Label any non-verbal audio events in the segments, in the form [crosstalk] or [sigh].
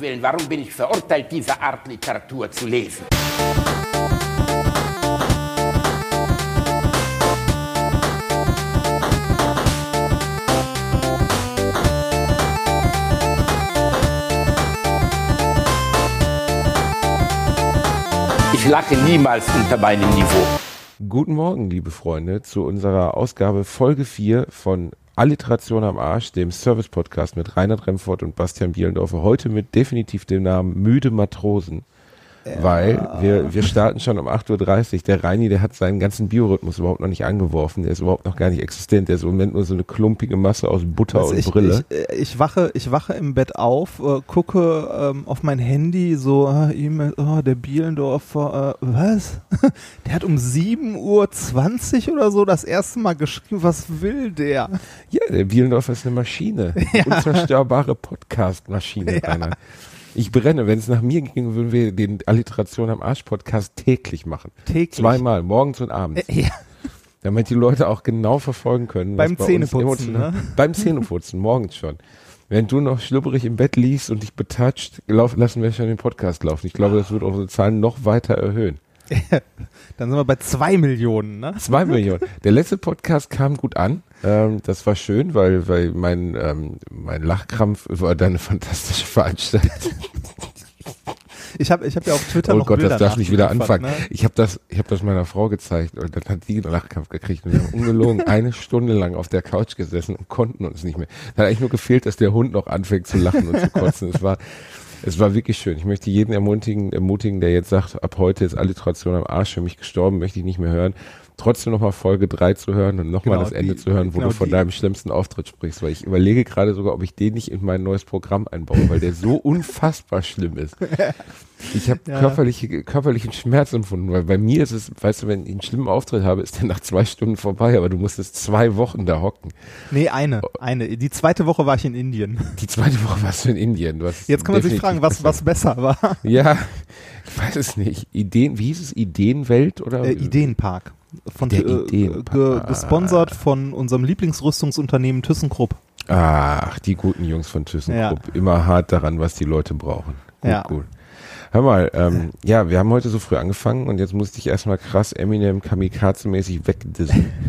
Willen, warum bin ich verurteilt, diese Art Literatur zu lesen? Ich lache niemals unter meinem Niveau. Guten Morgen, liebe Freunde, zu unserer Ausgabe Folge 4 von Alliteration am Arsch, dem Service-Podcast mit Reinhard Remford und Bastian Bielendorfer. Heute mit definitiv dem Namen Müde Matrosen. Ja. Weil wir, wir starten schon um 8.30 Uhr. Der Reini, der hat seinen ganzen Biorhythmus überhaupt noch nicht angeworfen. Der ist überhaupt noch gar nicht existent. Der ist im Moment nur so eine klumpige Masse aus Butter also und ich, Brille. Ich, äh, ich, wache, ich wache im Bett auf, äh, gucke ähm, auf mein Handy, so, äh, E-Mail, oh, der Bielendorfer, äh, was? [laughs] der hat um 7.20 Uhr oder so das erste Mal geschrieben, was will der? Ja, der Bielendorfer ist eine Maschine. [laughs] Ja. Unzerstörbare Podcast-Maschine. Ja. Ich brenne. Wenn es nach mir ging, würden wir den Alliteration am Arsch Podcast täglich machen. Täglich. Zweimal, morgens und abends. Äh, ja. Damit die Leute auch genau verfolgen können. Beim bei Zähneputzen. Ne? [laughs] Beim Zähneputzen, morgens schon. Wenn du noch schlubberig im Bett liegst und dich betatscht, lassen wir schon den Podcast laufen. Ich glaube, das wird unsere Zahlen noch weiter erhöhen. [laughs] Dann sind wir bei zwei Millionen, ne? Zwei Millionen. Der letzte Podcast kam gut an. Ähm, das war schön, weil, weil mein, ähm, mein Lachkrampf war dann eine fantastische Veranstaltung. Ich habe ich hab ja auf Twitter Oh noch Gott, Bilder das darf nicht wieder anfangen. Ne? Ich habe das, ich habe das meiner Frau gezeigt und dann hat die einen Lachkampf gekriegt und wir haben ungelogen [laughs] eine Stunde lang auf der Couch gesessen und konnten uns nicht mehr. Da hat eigentlich nur gefehlt, dass der Hund noch anfängt zu lachen und zu kotzen. Es war, es war wirklich schön. Ich möchte jeden ermutigen, ermutigen, der jetzt sagt, ab heute ist Alliteration am Arsch für mich gestorben, möchte ich nicht mehr hören trotzdem nochmal Folge 3 zu hören und nochmal genau, das Ende die, zu hören, wo genau du von die. deinem schlimmsten Auftritt sprichst, weil ich überlege gerade sogar, ob ich den nicht in mein neues Programm einbaue, weil der so [laughs] unfassbar schlimm ist. [laughs] Ich habe ja. körperliche, körperlichen Schmerz empfunden, weil bei mir ist es, weißt du, wenn ich einen schlimmen Auftritt habe, ist der nach zwei Stunden vorbei, aber du musstest zwei Wochen da hocken. Nee, eine, eine. Die zweite Woche war ich in Indien. Die zweite Woche warst du in Indien. Jetzt kann man sich fragen, was, was besser war. Ja, ich weiß es nicht. Ideen, wie hieß es? Ideenwelt oder? Äh, Ideenpark von der äh, Ideen ge gesponsert von unserem Lieblingsrüstungsunternehmen ThyssenKrupp. Ach, die guten Jungs von ThyssenKrupp. Ja. Immer hart daran, was die Leute brauchen. Gut, ja. gut. Hör mal, ähm, ja, wir haben heute so früh angefangen und jetzt musste ich erstmal krass Eminem Kamikaze-mäßig wegdissen. [laughs]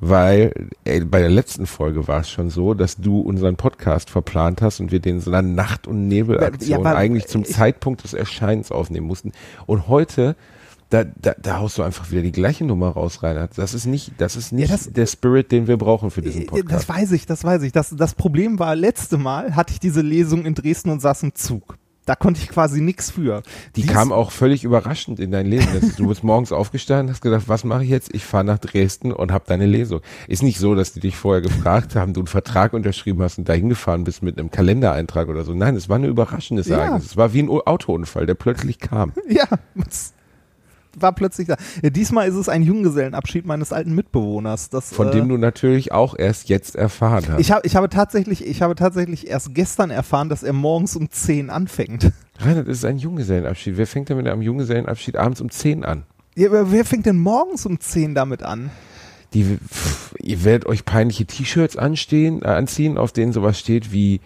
weil ey, bei der letzten Folge war es schon so, dass du unseren Podcast verplant hast und wir den so einer Nacht- und Nebelaktion ja, eigentlich zum Zeitpunkt des Erscheinens aufnehmen mussten. Und heute da, da, da haust du einfach wieder die gleiche Nummer raus, Reinhard. Das ist nicht, das ist nicht ja, das, der Spirit, den wir brauchen für diesen Podcast. Das weiß ich, das weiß ich. Das, das Problem war, letzte Mal hatte ich diese Lesung in Dresden und saß im Zug. Da konnte ich quasi nichts für. Die Dies kam auch völlig überraschend in dein Leben. Du bist morgens [laughs] aufgestanden, hast gedacht, was mache ich jetzt? Ich fahre nach Dresden und habe deine Lesung. Ist nicht so, dass die dich vorher gefragt haben, du einen Vertrag unterschrieben hast und dahin gefahren bist mit einem Kalendereintrag oder so. Nein, es war eine überraschende Ereignis. Ja. Es war wie ein Autounfall, der plötzlich kam. [laughs] Ja, war plötzlich da. Diesmal ist es ein Junggesellenabschied meines alten Mitbewohners. Das, Von dem äh, du natürlich auch erst jetzt erfahren hast. Ich, hab, ich, habe tatsächlich, ich habe tatsächlich erst gestern erfahren, dass er morgens um 10 anfängt. Nein, das ist ein Junggesellenabschied. Wer fängt denn mit einem Junggesellenabschied abends um 10 an? Ja, aber wer fängt denn morgens um 10 damit an? Die, pff, ihr werdet euch peinliche T-Shirts anstehen, äh, anziehen, auf denen sowas steht wie,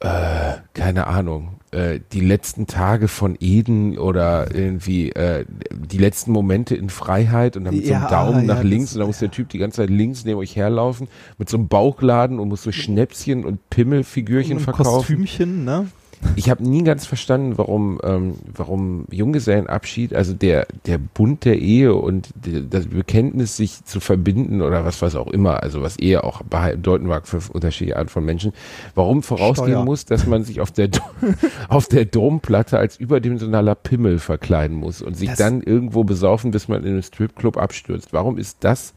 äh, keine Ahnung, äh, die letzten Tage von Eden oder irgendwie äh, die letzten Momente in Freiheit und dann mit ja, so einem Daumen ja, nach links und dann muss der Typ die ganze Zeit links neben euch herlaufen mit so einem Bauchladen und muss so Schnäpschen und Pimmelfigürchen und verkaufen. Kostümchen, ne? Ich habe nie ganz verstanden, warum, ähm, warum Junggesellenabschied, also der, der Bund der Ehe und das Bekenntnis, sich zu verbinden oder was was auch immer, also was Ehe auch bedeuten mag für unterschiedliche Arten von Menschen, warum vorausgehen Steuer. muss, dass man sich auf der, [laughs] auf der Domplatte als überdimensionaler Pimmel verkleiden muss und sich das dann irgendwo besaufen, bis man in einem Stripclub abstürzt. Warum ist das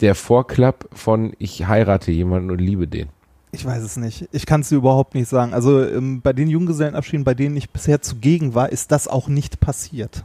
der Vorklapp von ich heirate jemanden und liebe den? Ich weiß es nicht. Ich kann es dir überhaupt nicht sagen. Also ähm, bei den Junggesellenabschieden, bei denen ich bisher zugegen war, ist das auch nicht passiert.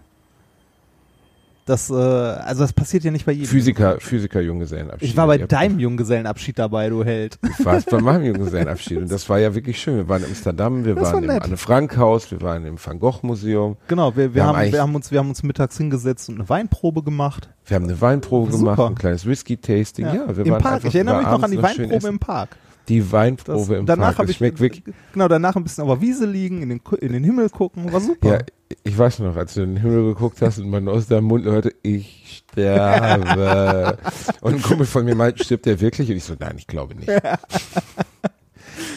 Das, äh, also das passiert ja nicht bei jedem. Physiker, Physiker Junggesellenabschied. Ich war bei deinem Junggesellenabschied dabei, du Held. Ich war bei meinem Junggesellenabschied und das war ja wirklich schön. Wir waren in Amsterdam, wir das waren war im Anne Frank Haus, wir waren im Van Gogh Museum. Genau, wir, wir, wir haben, haben wir haben uns, wir haben uns mittags hingesetzt und eine Weinprobe gemacht. Wir haben eine Weinprobe gemacht, ein kleines Whisky-Tasting. Ja, ja, wir Im waren Park. Einfach, ich erinnere mich noch an die Weinprobe im Park Die Das, Weinprobe im danach Park. Es ich schmeckt wirklich. genau danach ein bisschen auf der Wiese liegen, in den, in den Himmel gucken, war super. Ja, ich weiß noch, als du in den Himmel geguckt hast und man aus deinem Mund hörte, ich sterbe. [laughs] und ein Kumpel von mir meinte, stirbt der wirklich? Und ich so, nein, ich glaube nicht. [laughs]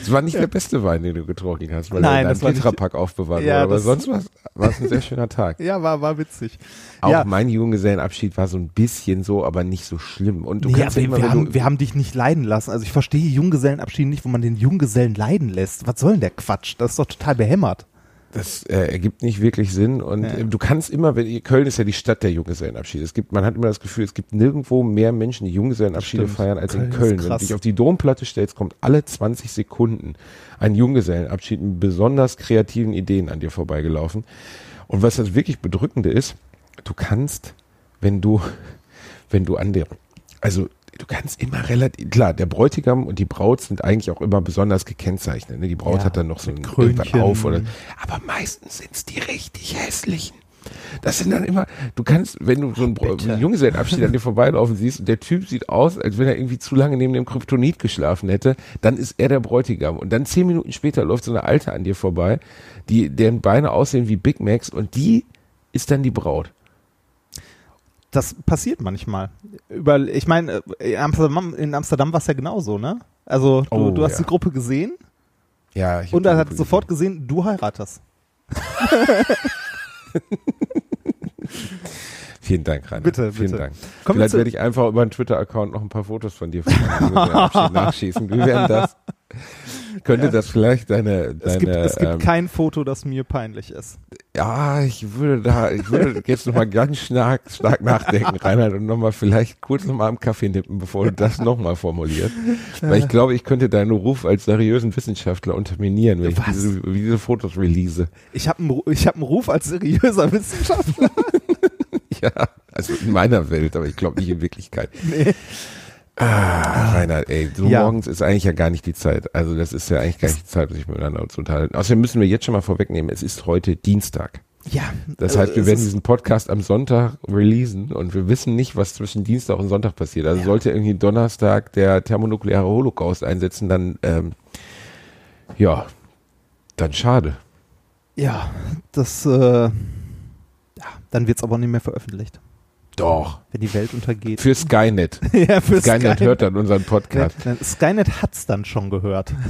Es war nicht der beste Wein, den du getrunken hast, weil Nein, er in einem Tetrapack aufbewahrt Ja, wurde. Aber sonst war es ein sehr schöner Tag. [laughs] Ja, war, war witzig. Auch ja. mein Junggesellenabschied war so ein bisschen so, aber nicht so schlimm. Und du Nee, kannst ja immer, wir, haben, wir haben dich nicht leiden lassen. Also ich verstehe Junggesellenabschied nicht, wo man den Junggesellen leiden lässt. Was soll denn der Quatsch? Das ist doch total behämmert. Das äh, ergibt nicht wirklich Sinn und Ja. äh, du kannst immer, wenn Köln ist ja die Stadt der Junggesellenabschiede. Es gibt, man hat immer das Gefühl, es gibt nirgendwo mehr Menschen, die Junggesellenabschiede Stimmt. feiern als in Köln ist Köln. Wenn du dich auf die Domplatte stellst, kommt alle 20 Sekunden ein Junggesellenabschied mit besonders kreativen Ideen an dir vorbeigelaufen. Und was das wirklich bedrückende ist, du kannst, wenn du, [laughs] wenn du an der, also du kannst immer relativ, klar, der Bräutigam und die Braut sind eigentlich auch immer besonders gekennzeichnet. Ne? Die Braut Ja, hat dann noch so ein Krönchen. auf oder, aber meistens sind's die richtig hässlichen. Das sind dann immer, du kannst, wenn du so einen, einen Junggesellenabschied an dir vorbeilaufen siehst und der Typ sieht aus, als wenn er irgendwie zu lange neben dem Kryptonit geschlafen hätte, dann ist er der Bräutigam. Und dann zehn Minuten später läuft so eine Alte an dir vorbei, die, deren Beine aussehen wie Big Macs und die ist dann die Braut. Das passiert manchmal. Über, ich meine, in Amsterdam, in Amsterdam war es ja genauso, ne? Also du, Oh, du hast ja. die Gruppe gesehen Ja, ich und die hat sofort gesehen, du heiratest. [laughs] Vielen Dank, Rainer. Bitte, Vielen bitte. Dank. Wir Vielleicht werde ich einfach über einen Twitter-Account noch ein paar Fotos von dir von [laughs] nachschießen. Wie wären das? [laughs] Könnte das vielleicht deine, Es gibt, deine es gibt ähm, kein Foto, das mir peinlich ist. Ja, ich würde da, ich würde [laughs] jetzt nochmal ganz stark, stark nachdenken, Reinhard, und nochmal vielleicht kurz nochmal am Kaffee nippen, bevor du das nochmal formulierst. Weil ich glaube, ich könnte deinen Ruf als seriösen Wissenschaftler unterminieren, wenn ich Was? diese, diese Fotos release. Ich habe einen, ich hab einen Ruf als seriöser Wissenschaftler. [laughs] Ja, also in meiner Welt, aber ich glaube nicht in Wirklichkeit. nee. Ah, Reinhard, ey, so Ja. morgens ist eigentlich ja gar nicht die Zeit. Also das ist ja eigentlich gar nicht die Zeit, sich miteinander zu unterhalten. Außerdem müssen wir jetzt schon mal vorwegnehmen, es ist heute Dienstag. Ja. Das äh, heißt, wir es werden diesen Podcast am Sonntag releasen und wir wissen nicht, was zwischen Dienstag und Sonntag passiert. Also Ja. sollte irgendwie Donnerstag der thermonukleare Holocaust einsetzen, dann ähm, ja, dann schade. Ja, das, äh, ja, dann wird's aber nicht mehr veröffentlicht, Doch. wenn die Welt untergeht. Für Skynet. [laughs] ja, für Skynet hört dann unseren Podcast. Ja, Skynet hat's dann schon gehört. [laughs]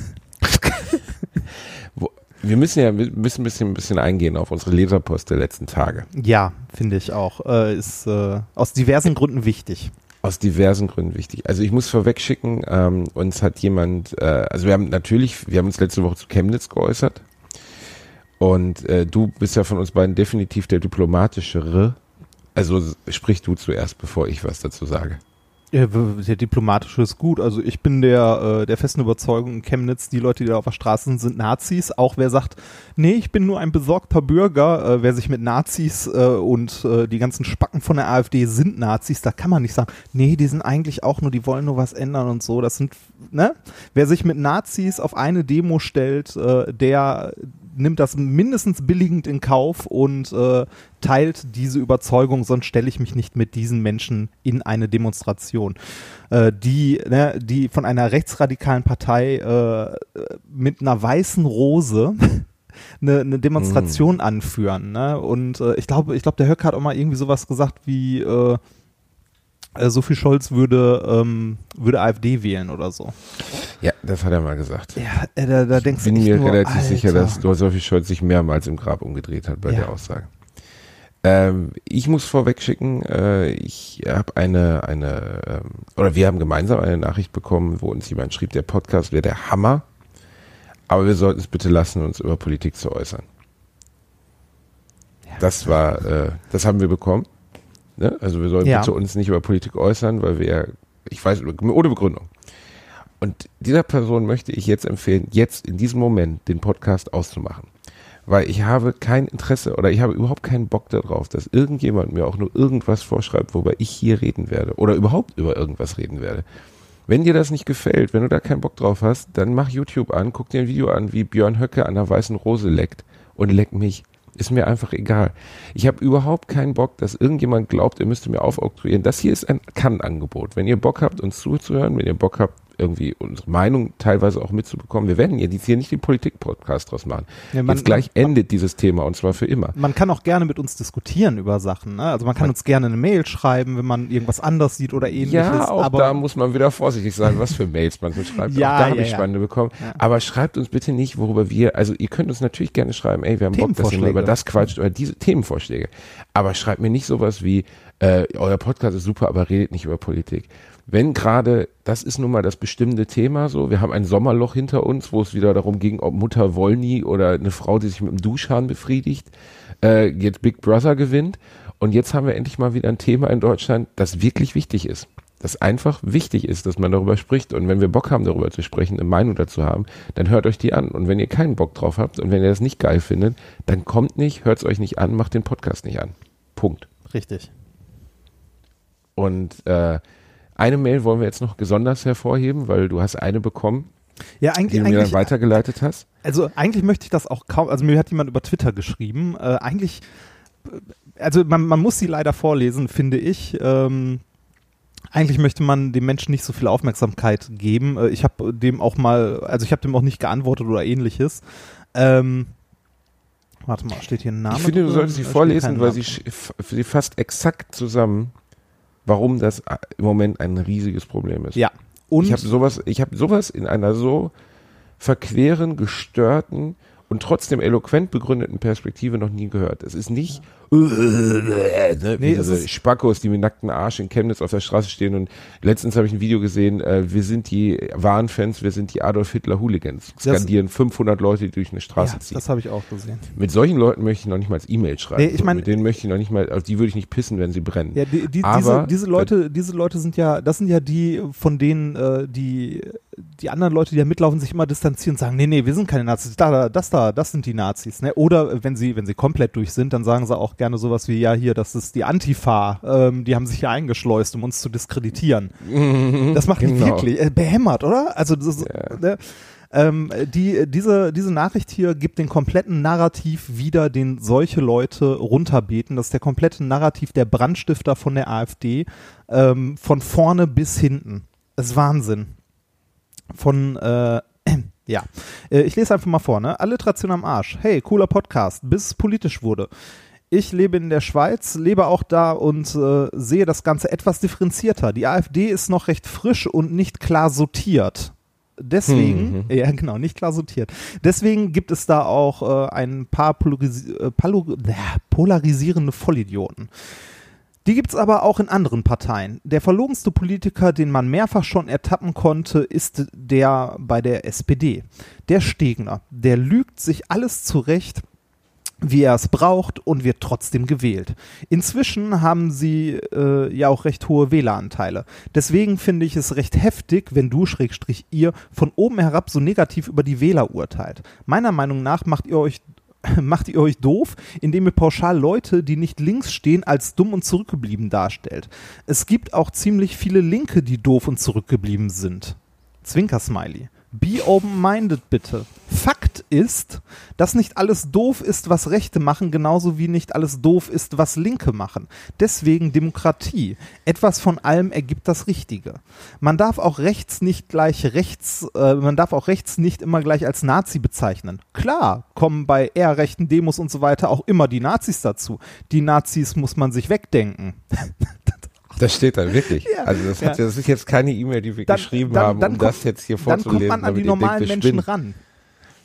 Wir müssen ja müssen ein bisschen, ein bisschen eingehen auf unsere Leserpost der letzten Tage. Ja, finde ich auch. Äh, ist äh, aus diversen Gründen wichtig. Aus diversen Gründen wichtig. Also ich muss vorweg schicken, ähm, uns hat jemand, äh, also wir haben natürlich, wir haben uns letzte Woche zu Chemnitz geäußert und äh, du bist ja von uns beiden definitiv der diplomatischere. Also sprich du zuerst, bevor ich was dazu sage. Ja, der diplomatische ist gut. Also ich bin der, äh, der festen Überzeugung in Chemnitz, die Leute, die da auf der Straße sind, sind Nazis. Auch wer sagt, nee, ich bin nur ein besorgter Bürger, äh, wer sich mit Nazis äh, und die ganzen Spacken von der AfD sind Nazis, da kann man nicht sagen, nee, die sind eigentlich auch nur, die wollen nur was ändern und so. Das sind, ne? Wer sich mit Nazis auf eine Demo stellt, der nimmt das mindestens billigend in Kauf und äh, teilt diese Überzeugung, sonst stelle ich mich nicht mit diesen Menschen in eine Demonstration. Äh, die, ne, die von einer rechtsradikalen Partei äh, mit einer weißen Rose [laughs] eine, eine Demonstration anführen. Ne? Und äh, ich glaube, ich glaube, der Höcker hat auch mal irgendwie sowas gesagt wie äh, Sophie Scholz würde, ähm, würde AfD wählen oder so. Ja, das hat er mal gesagt. Ja, äh, da, da denkst bin du echt mir nur, relativ Alter. sicher, dass Sophie Scholz sich mehrmals im Grab umgedreht hat bei Ja. der Aussage. Ähm, ich muss vorweg schicken, äh, ich habe eine, eine, ähm, oder wir haben gemeinsam eine Nachricht bekommen, wo uns jemand schrieb, der Podcast wäre der Hammer, aber wir sollten es bitte lassen, uns über Politik zu äußern. Das war, äh, das haben wir bekommen. Ne? Also wir sollen Ja. bitte uns nicht über Politik äußern, weil wir, ich weiß, ohne Begründung. Und dieser Person möchte ich jetzt empfehlen, jetzt in diesem Moment den Podcast auszumachen. Weil ich habe kein Interesse oder ich habe überhaupt keinen Bock darauf, dass irgendjemand mir auch nur irgendwas vorschreibt, worüber ich hier reden werde oder überhaupt über irgendwas reden werde. Wenn dir das nicht gefällt, wenn du da keinen Bock drauf hast, dann mach YouTube an, guck dir ein Video an, wie Björn Höcke an der weißen Rose leckt und leck mich. Ist mir einfach egal. Ich habe überhaupt keinen Bock, dass irgendjemand glaubt, er müsste mir aufoktroyieren. Das hier ist ein Kann-Angebot. Wenn ihr Bock habt, uns zuzuhören, wenn ihr Bock habt, irgendwie unsere Meinung teilweise auch mitzubekommen. Wir werden jetzt hier nicht den Politik-Podcast draus machen. Ja, man- jetzt gleich man- endet dieses Thema und zwar für immer. Man kann auch gerne mit uns diskutieren über Sachen. Ne? Also man kann Man- uns gerne eine Mail schreiben, wenn man irgendwas anders sieht oder ähnliches. Ja, auch aber da muss man wieder vorsichtig sein, was für Mails man so schreibt. Ja, auch da habe ja, ich ja. spannende bekommen. Aber schreibt uns bitte nicht, worüber wir, also ihr könnt uns natürlich gerne schreiben, ey, wir haben Bock, dass ihr mal über das quatscht oder diese Themenvorschläge. Aber schreibt mir nicht sowas wie, äh, euer Podcast ist super, aber redet nicht über Politik. Wenn gerade, das ist nun mal das bestimmte Thema so, wir haben ein Sommerloch hinter uns, wo es wieder darum ging, ob Mutter Wollny oder eine Frau, die sich mit einem Duschhahn befriedigt, äh, jetzt Big Brother gewinnt. Und jetzt haben wir endlich mal wieder ein Thema in Deutschland, das wirklich wichtig ist. Das einfach wichtig ist, dass man darüber spricht. Und wenn wir Bock haben, darüber zu sprechen, eine Meinung dazu haben, dann hört euch die an. Und wenn ihr keinen Bock drauf habt und wenn ihr das nicht geil findet, dann kommt nicht, hört es euch nicht an, macht den Podcast nicht an. Punkt. richtig. Und äh, eine Mail wollen wir jetzt noch besonders hervorheben, weil du hast eine bekommen, Ja, die eigentlich, du mir dann weitergeleitet hast. Also eigentlich möchte ich das auch kaum, also mir hat jemand über Twitter geschrieben, äh, eigentlich, also man, man muss sie leider vorlesen, finde ich. Ähm, eigentlich möchte man dem Menschen nicht so viel Aufmerksamkeit geben. Äh, ich habe dem auch mal, also ich habe dem auch nicht geantwortet oder ähnliches. Ähm, warte mal, steht hier ein Name? Ich finde, du drin? solltest sie vorlesen, weil sie, sie fasst exakt zusammen, warum das äh, im Moment ein riesiges Problem ist. Ja. Und ich habe sowas, ich habe sowas in einer so verqueren, gestörten und trotzdem eloquent begründeten Perspektive noch nie gehört. Es ist nicht ne, wie Nee, es diese ist- Spackos, die mit nackten Arsch in Chemnitz auf der Straße stehen und letztens habe ich ein Video gesehen, äh, wir sind die wahren Fans, wir sind die Adolf Hitler Hooligans. Das- Skandieren 500 Leute, die durch eine Straße ja, ziehen. das habe ich auch gesehen. Mit solchen Leuten möchte ich noch nicht mal als E-Mail schreiben. Nee, ich mein- mit denen möchte ich noch nicht mal, auf die würde ich nicht pissen, wenn sie brennen. Ja, die, die, Aber- diese, diese Leute, diese Leute sind ja, das sind ja die, von denen äh, die, die anderen Leute, die da mitlaufen, sich immer distanzieren und sagen, nee, nee, wir sind keine Nazis, da, da, das da, das sind die Nazis. Ne? Oder wenn sie, wenn sie komplett durch sind, dann sagen sie auch gerne sowas wie, ja, hier, das ist die Antifa, ähm, die haben sich hier eingeschleust, um uns zu diskreditieren. [laughs] Das macht die Genau. wirklich äh, behämmert, oder? Also das, ist, Ja. ne? ähm, die, diese, diese Nachricht hier gibt den kompletten Narrativ wieder, den solche Leute runterbeten. Das ist der komplette Narrativ der Brandstifter von der AfD, ähm, von vorne bis hinten. Das ist Wahnsinn. Von, äh, [clears throat] ja, äh, ich lese einfach mal vor, ne? Alliteration am Arsch. Hey, cooler Podcast, bis es politisch wurde. Ich lebe in der Schweiz, lebe auch da und äh, sehe das Ganze etwas differenzierter. Die AfD ist noch recht frisch und nicht klar sortiert. Deswegen, ja [laughs] genau, nicht klar sortiert. Deswegen gibt es da auch äh, ein paar polarisi palo- äh, polarisierende Vollidioten. Die gibt's aber auch in anderen Parteien. Der verlogenste Politiker, den man mehrfach schon ertappen konnte, ist der bei der SPD. Der Stegner. Der lügt sich alles zurecht, wie er es braucht und wird trotzdem gewählt. Inzwischen haben sie äh, ja auch recht hohe Wähleranteile. Deswegen finde ich es recht heftig, wenn du, Schrägstrich ihr, von oben herab so negativ über die Wähler urteilt. Meiner Meinung nach macht ihr euch [laughs] macht ihr euch doof, indem ihr pauschal Leute, die nicht links stehen, als dumm und zurückgeblieben darstellt. Es gibt auch ziemlich viele Linke, die doof und zurückgeblieben sind. Zwinker-Smiley. Be open-minded bitte. Fakt ist, dass nicht alles doof ist, was Rechte machen, genauso wie nicht alles doof ist, was Linke machen. Deswegen Demokratie. Etwas von allem ergibt das Richtige. Man darf auch rechts nicht gleich rechts, äh, man darf auch rechts nicht immer gleich als Nazi bezeichnen. Klar, kommen bei eher rechten Demos und so weiter auch immer die Nazis dazu. Die Nazis muss man sich wegdenken. [laughs] Das steht da wirklich. Ja. also das, hat, Ja. das ist jetzt keine E-Mail, die wir Dann- geschrieben dann- haben, dann um kommt- das jetzt hier Dann vorzulesen. kommt man an die normalen wir Menschen ran.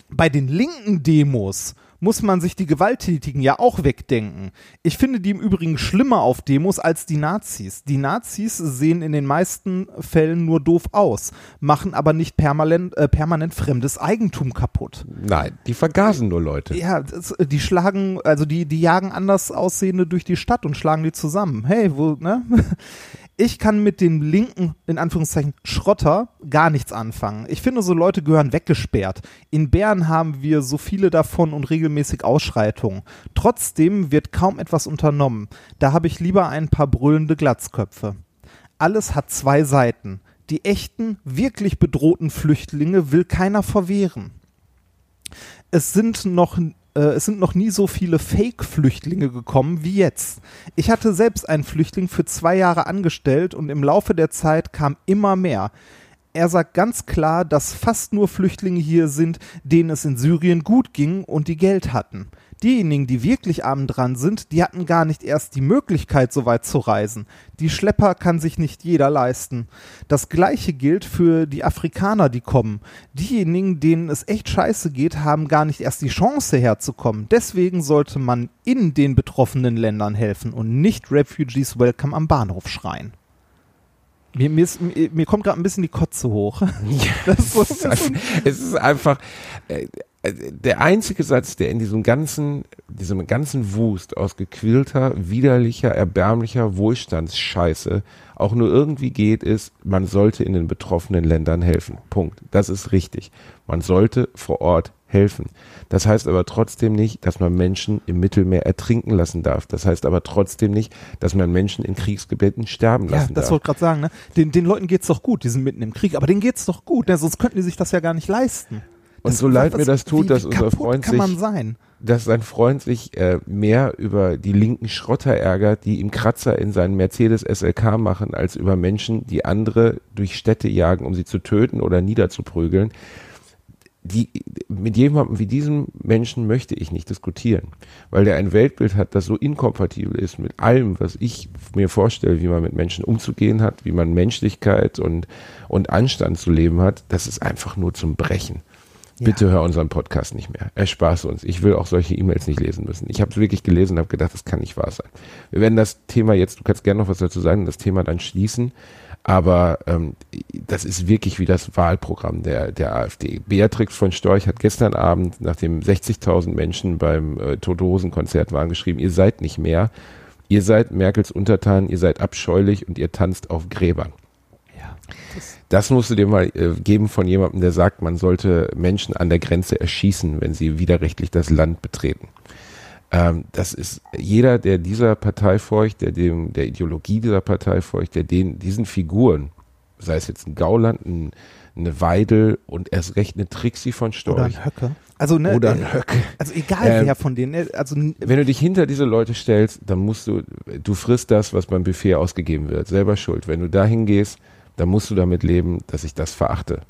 Bei den linken Demos muss man sich die Gewalttätigen ja auch wegdenken. Ich finde die im Übrigen schlimmer auf Demos als die Nazis. Die Nazis sehen in den meisten Fällen nur doof aus, machen aber nicht permanent, äh, permanent fremdes Eigentum kaputt. Nein, die vergasen nur Leute. Ja, das, die schlagen, also die, die jagen anders Aussehende durch die Stadt und schlagen die zusammen. Hey, wo, ne? Ich kann mit dem linken, in Anführungszeichen, Schrotter gar nichts anfangen. Ich finde, so Leute gehören weggesperrt. In Bern haben wir so viele davon und regelmäßig Ausschreitungen. Trotzdem wird kaum etwas unternommen. Da habe ich lieber ein paar brüllende Glatzköpfe. Alles hat zwei Seiten. Die echten, wirklich bedrohten Flüchtlinge will keiner verwehren es sind noch es sind noch nie so viele Fake-Flüchtlinge gekommen wie jetzt. Ich hatte selbst einen Flüchtling für zwei Jahre angestellt und im Laufe der Zeit kam immer mehr. er sagt ganz klar, dass fast nur Flüchtlinge hier sind, denen es in Syrien gut ging und die Geld hatten. Diejenigen, die wirklich arm dran sind, die hatten gar nicht erst die Möglichkeit, so weit zu reisen. Die Schlepper kann sich nicht jeder leisten. Das gleiche gilt für die Afrikaner, die kommen. Diejenigen, denen es echt scheiße geht, haben gar nicht erst die Chance herzukommen. Deswegen sollte man in den betroffenen Ländern helfen und nicht Refugees Welcome am Bahnhof schreien. Mir, mir, ist, mir, mir kommt gerade ein bisschen die Kotze hoch. [laughs] Ja, Das ist es, ist einfach, es ist einfach äh, der einzige Satz, der in diesem ganzen, diesem ganzen Wust aus gequälter, widerlicher, erbärmlicher Wohlstandsscheiße auch nur irgendwie geht, ist, man sollte in den betroffenen Ländern helfen. Punkt. Das ist richtig. Man sollte vor Ort helfen. Das heißt aber trotzdem nicht, dass man Menschen im Mittelmeer ertrinken lassen darf. Das heißt aber trotzdem nicht, dass man Menschen in Kriegsgebieten sterben Ja, lassen das darf. wollte ich gerade sagen. Ne? Den, den Leuten geht's doch gut, die sind mitten im Krieg, aber denen geht's doch gut, ne? sonst könnten die sich das ja gar nicht leisten. Und so leid mir das tut, wie, dass wie unser kaputt Freund sich sein? dass sein Freund sich äh, mehr über die linken Schrotter ärgert, die ihm Kratzer in seinen Mercedes SLK machen, als über Menschen, die andere durch Städte jagen, um sie zu töten oder niederzuprügeln. Die, mit jemandem wie diesem Menschen möchte ich nicht diskutieren, weil der ein Weltbild hat, das so inkompatibel ist mit allem, was ich mir vorstelle, wie man mit Menschen umzugehen hat, wie man Menschlichkeit und, und Anstand zu leben hat. Das ist einfach nur zum Brechen. Bitte hör unseren Podcast nicht mehr. Erspare uns. Ich will auch solche E-Mails nicht lesen müssen. Ich habe es wirklich gelesen und habe gedacht, das kann nicht wahr sein. Wir werden das Thema jetzt, du kannst gerne noch was dazu sagen, das Thema dann schließen. Aber ähm, das ist wirklich wie das Wahlprogramm der, der AfD. Beatrix von Storch hat gestern Abend, nachdem 60.000 Menschen beim äh, Tote Hosen Konzert waren, geschrieben, ihr seid nicht mehr. Ihr seid Merkels Untertan, ihr seid abscheulich und ihr tanzt auf Gräbern. Das musst du dir mal äh, geben von jemandem, der sagt, man sollte Menschen an der Grenze erschießen, wenn sie widerrechtlich das Land betreten. Ähm, das ist jeder, der dieser Partei folgt, der dem der Ideologie dieser Partei folgt, der den diesen Figuren, sei es jetzt ein Gauland, ein, eine Weidel und erst recht eine Trixie von Oder Storch ein Höcke. Also, ne, oder ein äh, Höcke. also egal Ähm, wer von denen, ne, also Wenn du dich hinter diese Leute stellst, dann musst du, du frisst das, was beim Buffet ausgegeben wird. Selber schuld. Wenn du dahin gehst, dann musst du damit leben, dass ich das verachte.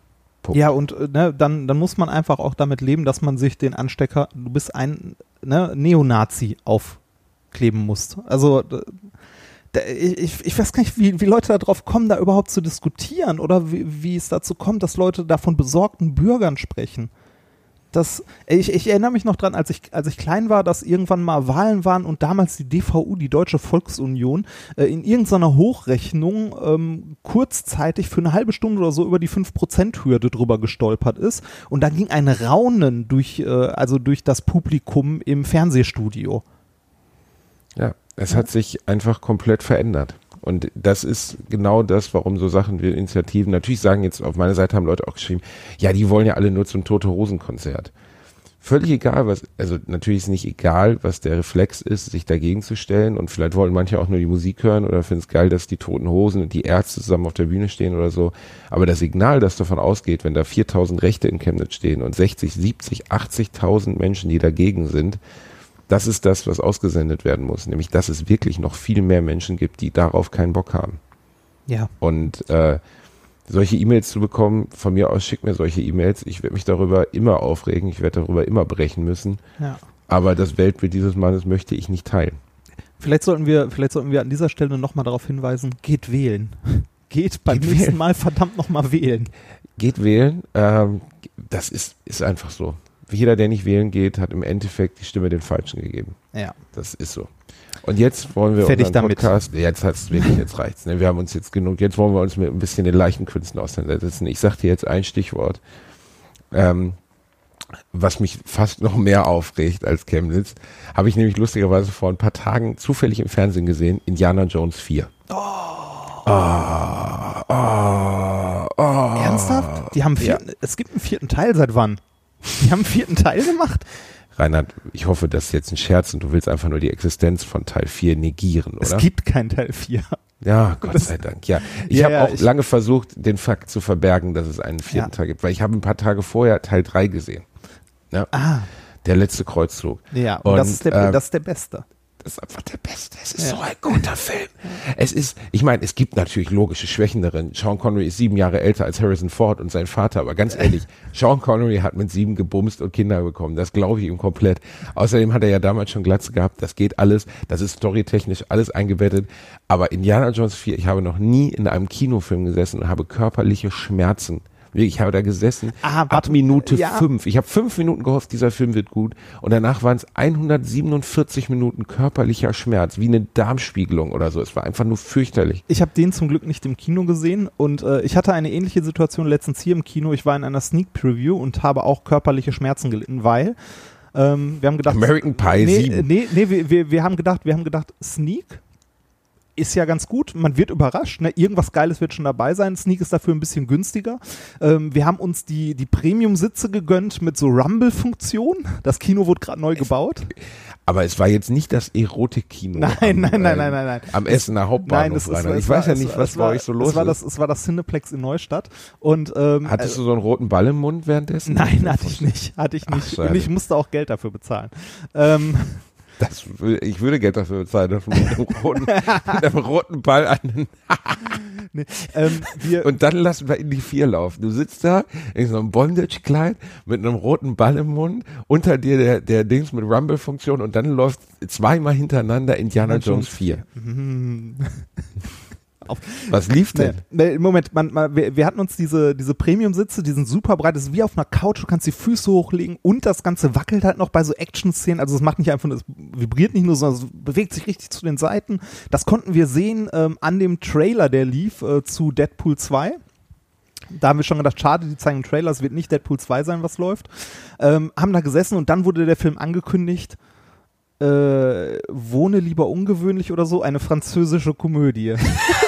Punkt. Ja, und äh, ne, dann, dann muss man einfach auch damit leben, dass man sich den Anstecker, du bist ein ne, Neonazi aufkleben muss. Also ich- ich weiß gar nicht, wie, wie Leute darauf kommen, da überhaupt zu diskutieren oder wie, wie es dazu kommt, dass Leute da von besorgten Bürgern sprechen. Das, ich, ich erinnere mich noch dran, als ich, als ich klein war, dass irgendwann mal Wahlen waren und damals die DVU, die Deutsche Volksunion, äh, in irgendeiner Hochrechnung ähm, kurzzeitig für eine halbe Stunde oder so über die 5%-Hürde drüber gestolpert ist. Und da ging ein Raunen durch, äh, also durch das Publikum im Fernsehstudio. Ja, es hat sich einfach komplett verändert. Und das ist genau das, warum so Sachen wie Initiativen, natürlich sagen jetzt auf meiner Seite haben Leute auch geschrieben, ja, die wollen ja alle nur zum Tote Hosen Konzert. Völlig egal, was, also natürlich ist nicht egal, was der Reflex ist, sich dagegen zu stellen und vielleicht wollen manche auch nur die Musik hören oder finden es geil, dass die Toten Hosen und die Ärzte zusammen auf der Bühne stehen oder so. Aber das Signal, das davon ausgeht, wenn da 4000 Rechte in Chemnitz stehen und 60, 70, 80.000 Menschen, die dagegen sind, das ist das, was ausgesendet werden muss. Nämlich, dass es wirklich noch viel mehr Menschen gibt, die darauf keinen Bock haben. Ja. Und äh, solche E-Mails zu bekommen, von mir aus schickt mir solche E-Mails. Ich werde mich darüber immer aufregen, ich werde darüber immer brechen müssen. ja. Aber das Weltbild dieses Mannes möchte ich nicht teilen. Vielleicht sollten wir, vielleicht sollten wir an dieser Stelle nochmal darauf hinweisen, geht wählen. [laughs] Geht beim Geht nächsten wählen. Mal verdammt nochmal wählen. Geht wählen, ähm, das ist, ist einfach so. Jeder, der nicht wählen geht, hat im Endeffekt die Stimme den Falschen gegeben. Ja. Das ist so. Und jetzt wollen wir Fertig unseren damit. Podcast, jetzt hat's wirklich, jetzt reicht's. Ne? Wir haben uns jetzt genug, jetzt wollen wir uns mit ein bisschen den Leichenkünsten auseinandersetzen. Ich sag dir jetzt ein Stichwort, ähm, was mich fast noch mehr aufregt als Chemnitz, habe ich nämlich lustigerweise vor ein paar Tagen zufällig im Fernsehen gesehen, Indiana Jones 4. Oh. Oh, oh, Ernsthaft? Die haben vier, es gibt einen vierten Teil seit wann? Die haben einen vierten Teil gemacht? Reinhard, ich hoffe, das ist jetzt ein Scherz und du willst einfach nur die Existenz von Teil 4 negieren, oder? Es gibt keinen Teil 4. Ja, [laughs] Gott sei Dank. Ja, ich Ja, habe ja, auch ich- lange versucht, den Fakt zu verbergen, dass es einen vierten Ja. Teil gibt, weil ich habe ein paar Tage vorher Teil 3 gesehen. Ja, Ah, der letzte Kreuzzug. ja. Und, Und, das, ist der, äh, das ist der beste. Ist einfach der Beste. Es ist so ein guter Film. Es ist, ich meine, es gibt natürlich logische Schwächen darin. Sean Connery ist sieben Jahre älter als Harrison Ford und sein Vater, aber ganz ehrlich, [laughs] Sean Connery hat mit sieben gebumst und Kinder bekommen. Das glaube ich ihm komplett. Außerdem hat er ja damals schon Glatze gehabt. Das geht alles. Das ist storytechnisch alles eingebettet. Aber Indiana Jones 4, ich habe noch nie in einem Kinofilm gesessen und habe körperliche Schmerzen. Ich habe da gesessen, Ah, ab Minute ja. fünf. Ich habe fünf Minuten gehofft, dieser Film wird gut. Und danach waren es 147 Minuten körperlicher Schmerz, wie eine Darmspiegelung oder so. Es war einfach nur fürchterlich. Ich habe den zum Glück nicht im Kino gesehen und äh, ich hatte eine ähnliche Situation letztens hier im Kino. Ich war in einer Sneak Preview und habe auch körperliche Schmerzen gelitten, weil ähm, wir haben gedacht, American Pie nee, 7. nee, nee, wir, wir, wir haben gedacht, wir haben gedacht, Sneak ist ja ganz gut. Man wird überrascht. Ne? Irgendwas Geiles wird schon dabei sein. Sneak ist dafür ein bisschen günstiger. Ähm, wir haben uns die, die Premium-Sitze gegönnt mit so Rumble-Funktion. Das Kino wurde gerade neu gebaut. Aber es war jetzt nicht das Erotik-Kino. Nein, am, nein, nein, ähm, nein, nein, nein. Am Essener Hauptbahnhof. Nein, es, es, es ich war- weiß ja es nicht, war- was es bei war- euch so los es war ist. Das, es war das Cineplex in Neustadt. Und ähm, Hattest äh, du so einen roten Ball im Mund währenddessen? Nein, hatte ich nicht. Hatte ich Ach, nicht. schade. Und ich musste auch Geld dafür bezahlen. Ähm, Das, ich würde Geld dafür bezahlen, dass mit einem roten, [laughs] mit einem roten Ball an den [laughs] nee, ähm, Und dann lassen wir in die vier laufen. Du sitzt da in so einem Bondage-Kleid mit einem roten Ball im Mund, unter dir der, der Dings mit Rumble-Funktion und dann läuft zweimal hintereinander Indiana Indiana Jones 4. Mhm. Was lief Nee, denn? nee, Moment, man, man, wir, wir hatten uns diese, diese Premium-Sitze, die sind super breit, das ist wie auf einer Couch, du kannst die Füße hochlegen und das Ganze wackelt halt noch bei so Action-Szenen, also es macht nicht einfach, nur- es vibriert nicht nur, sondern es bewegt sich richtig zu den Seiten. Das konnten wir sehen ähm, an dem Trailer, der lief äh, zu Deadpool 2. Da haben wir schon gedacht, schade, die zeigen einen Trailer, es wird nicht Deadpool 2 sein, was läuft. Ähm, haben da gesessen und dann wurde der Film angekündigt, äh, Wohne lieber ungewöhnlich oder so, eine französische Komödie. [laughs]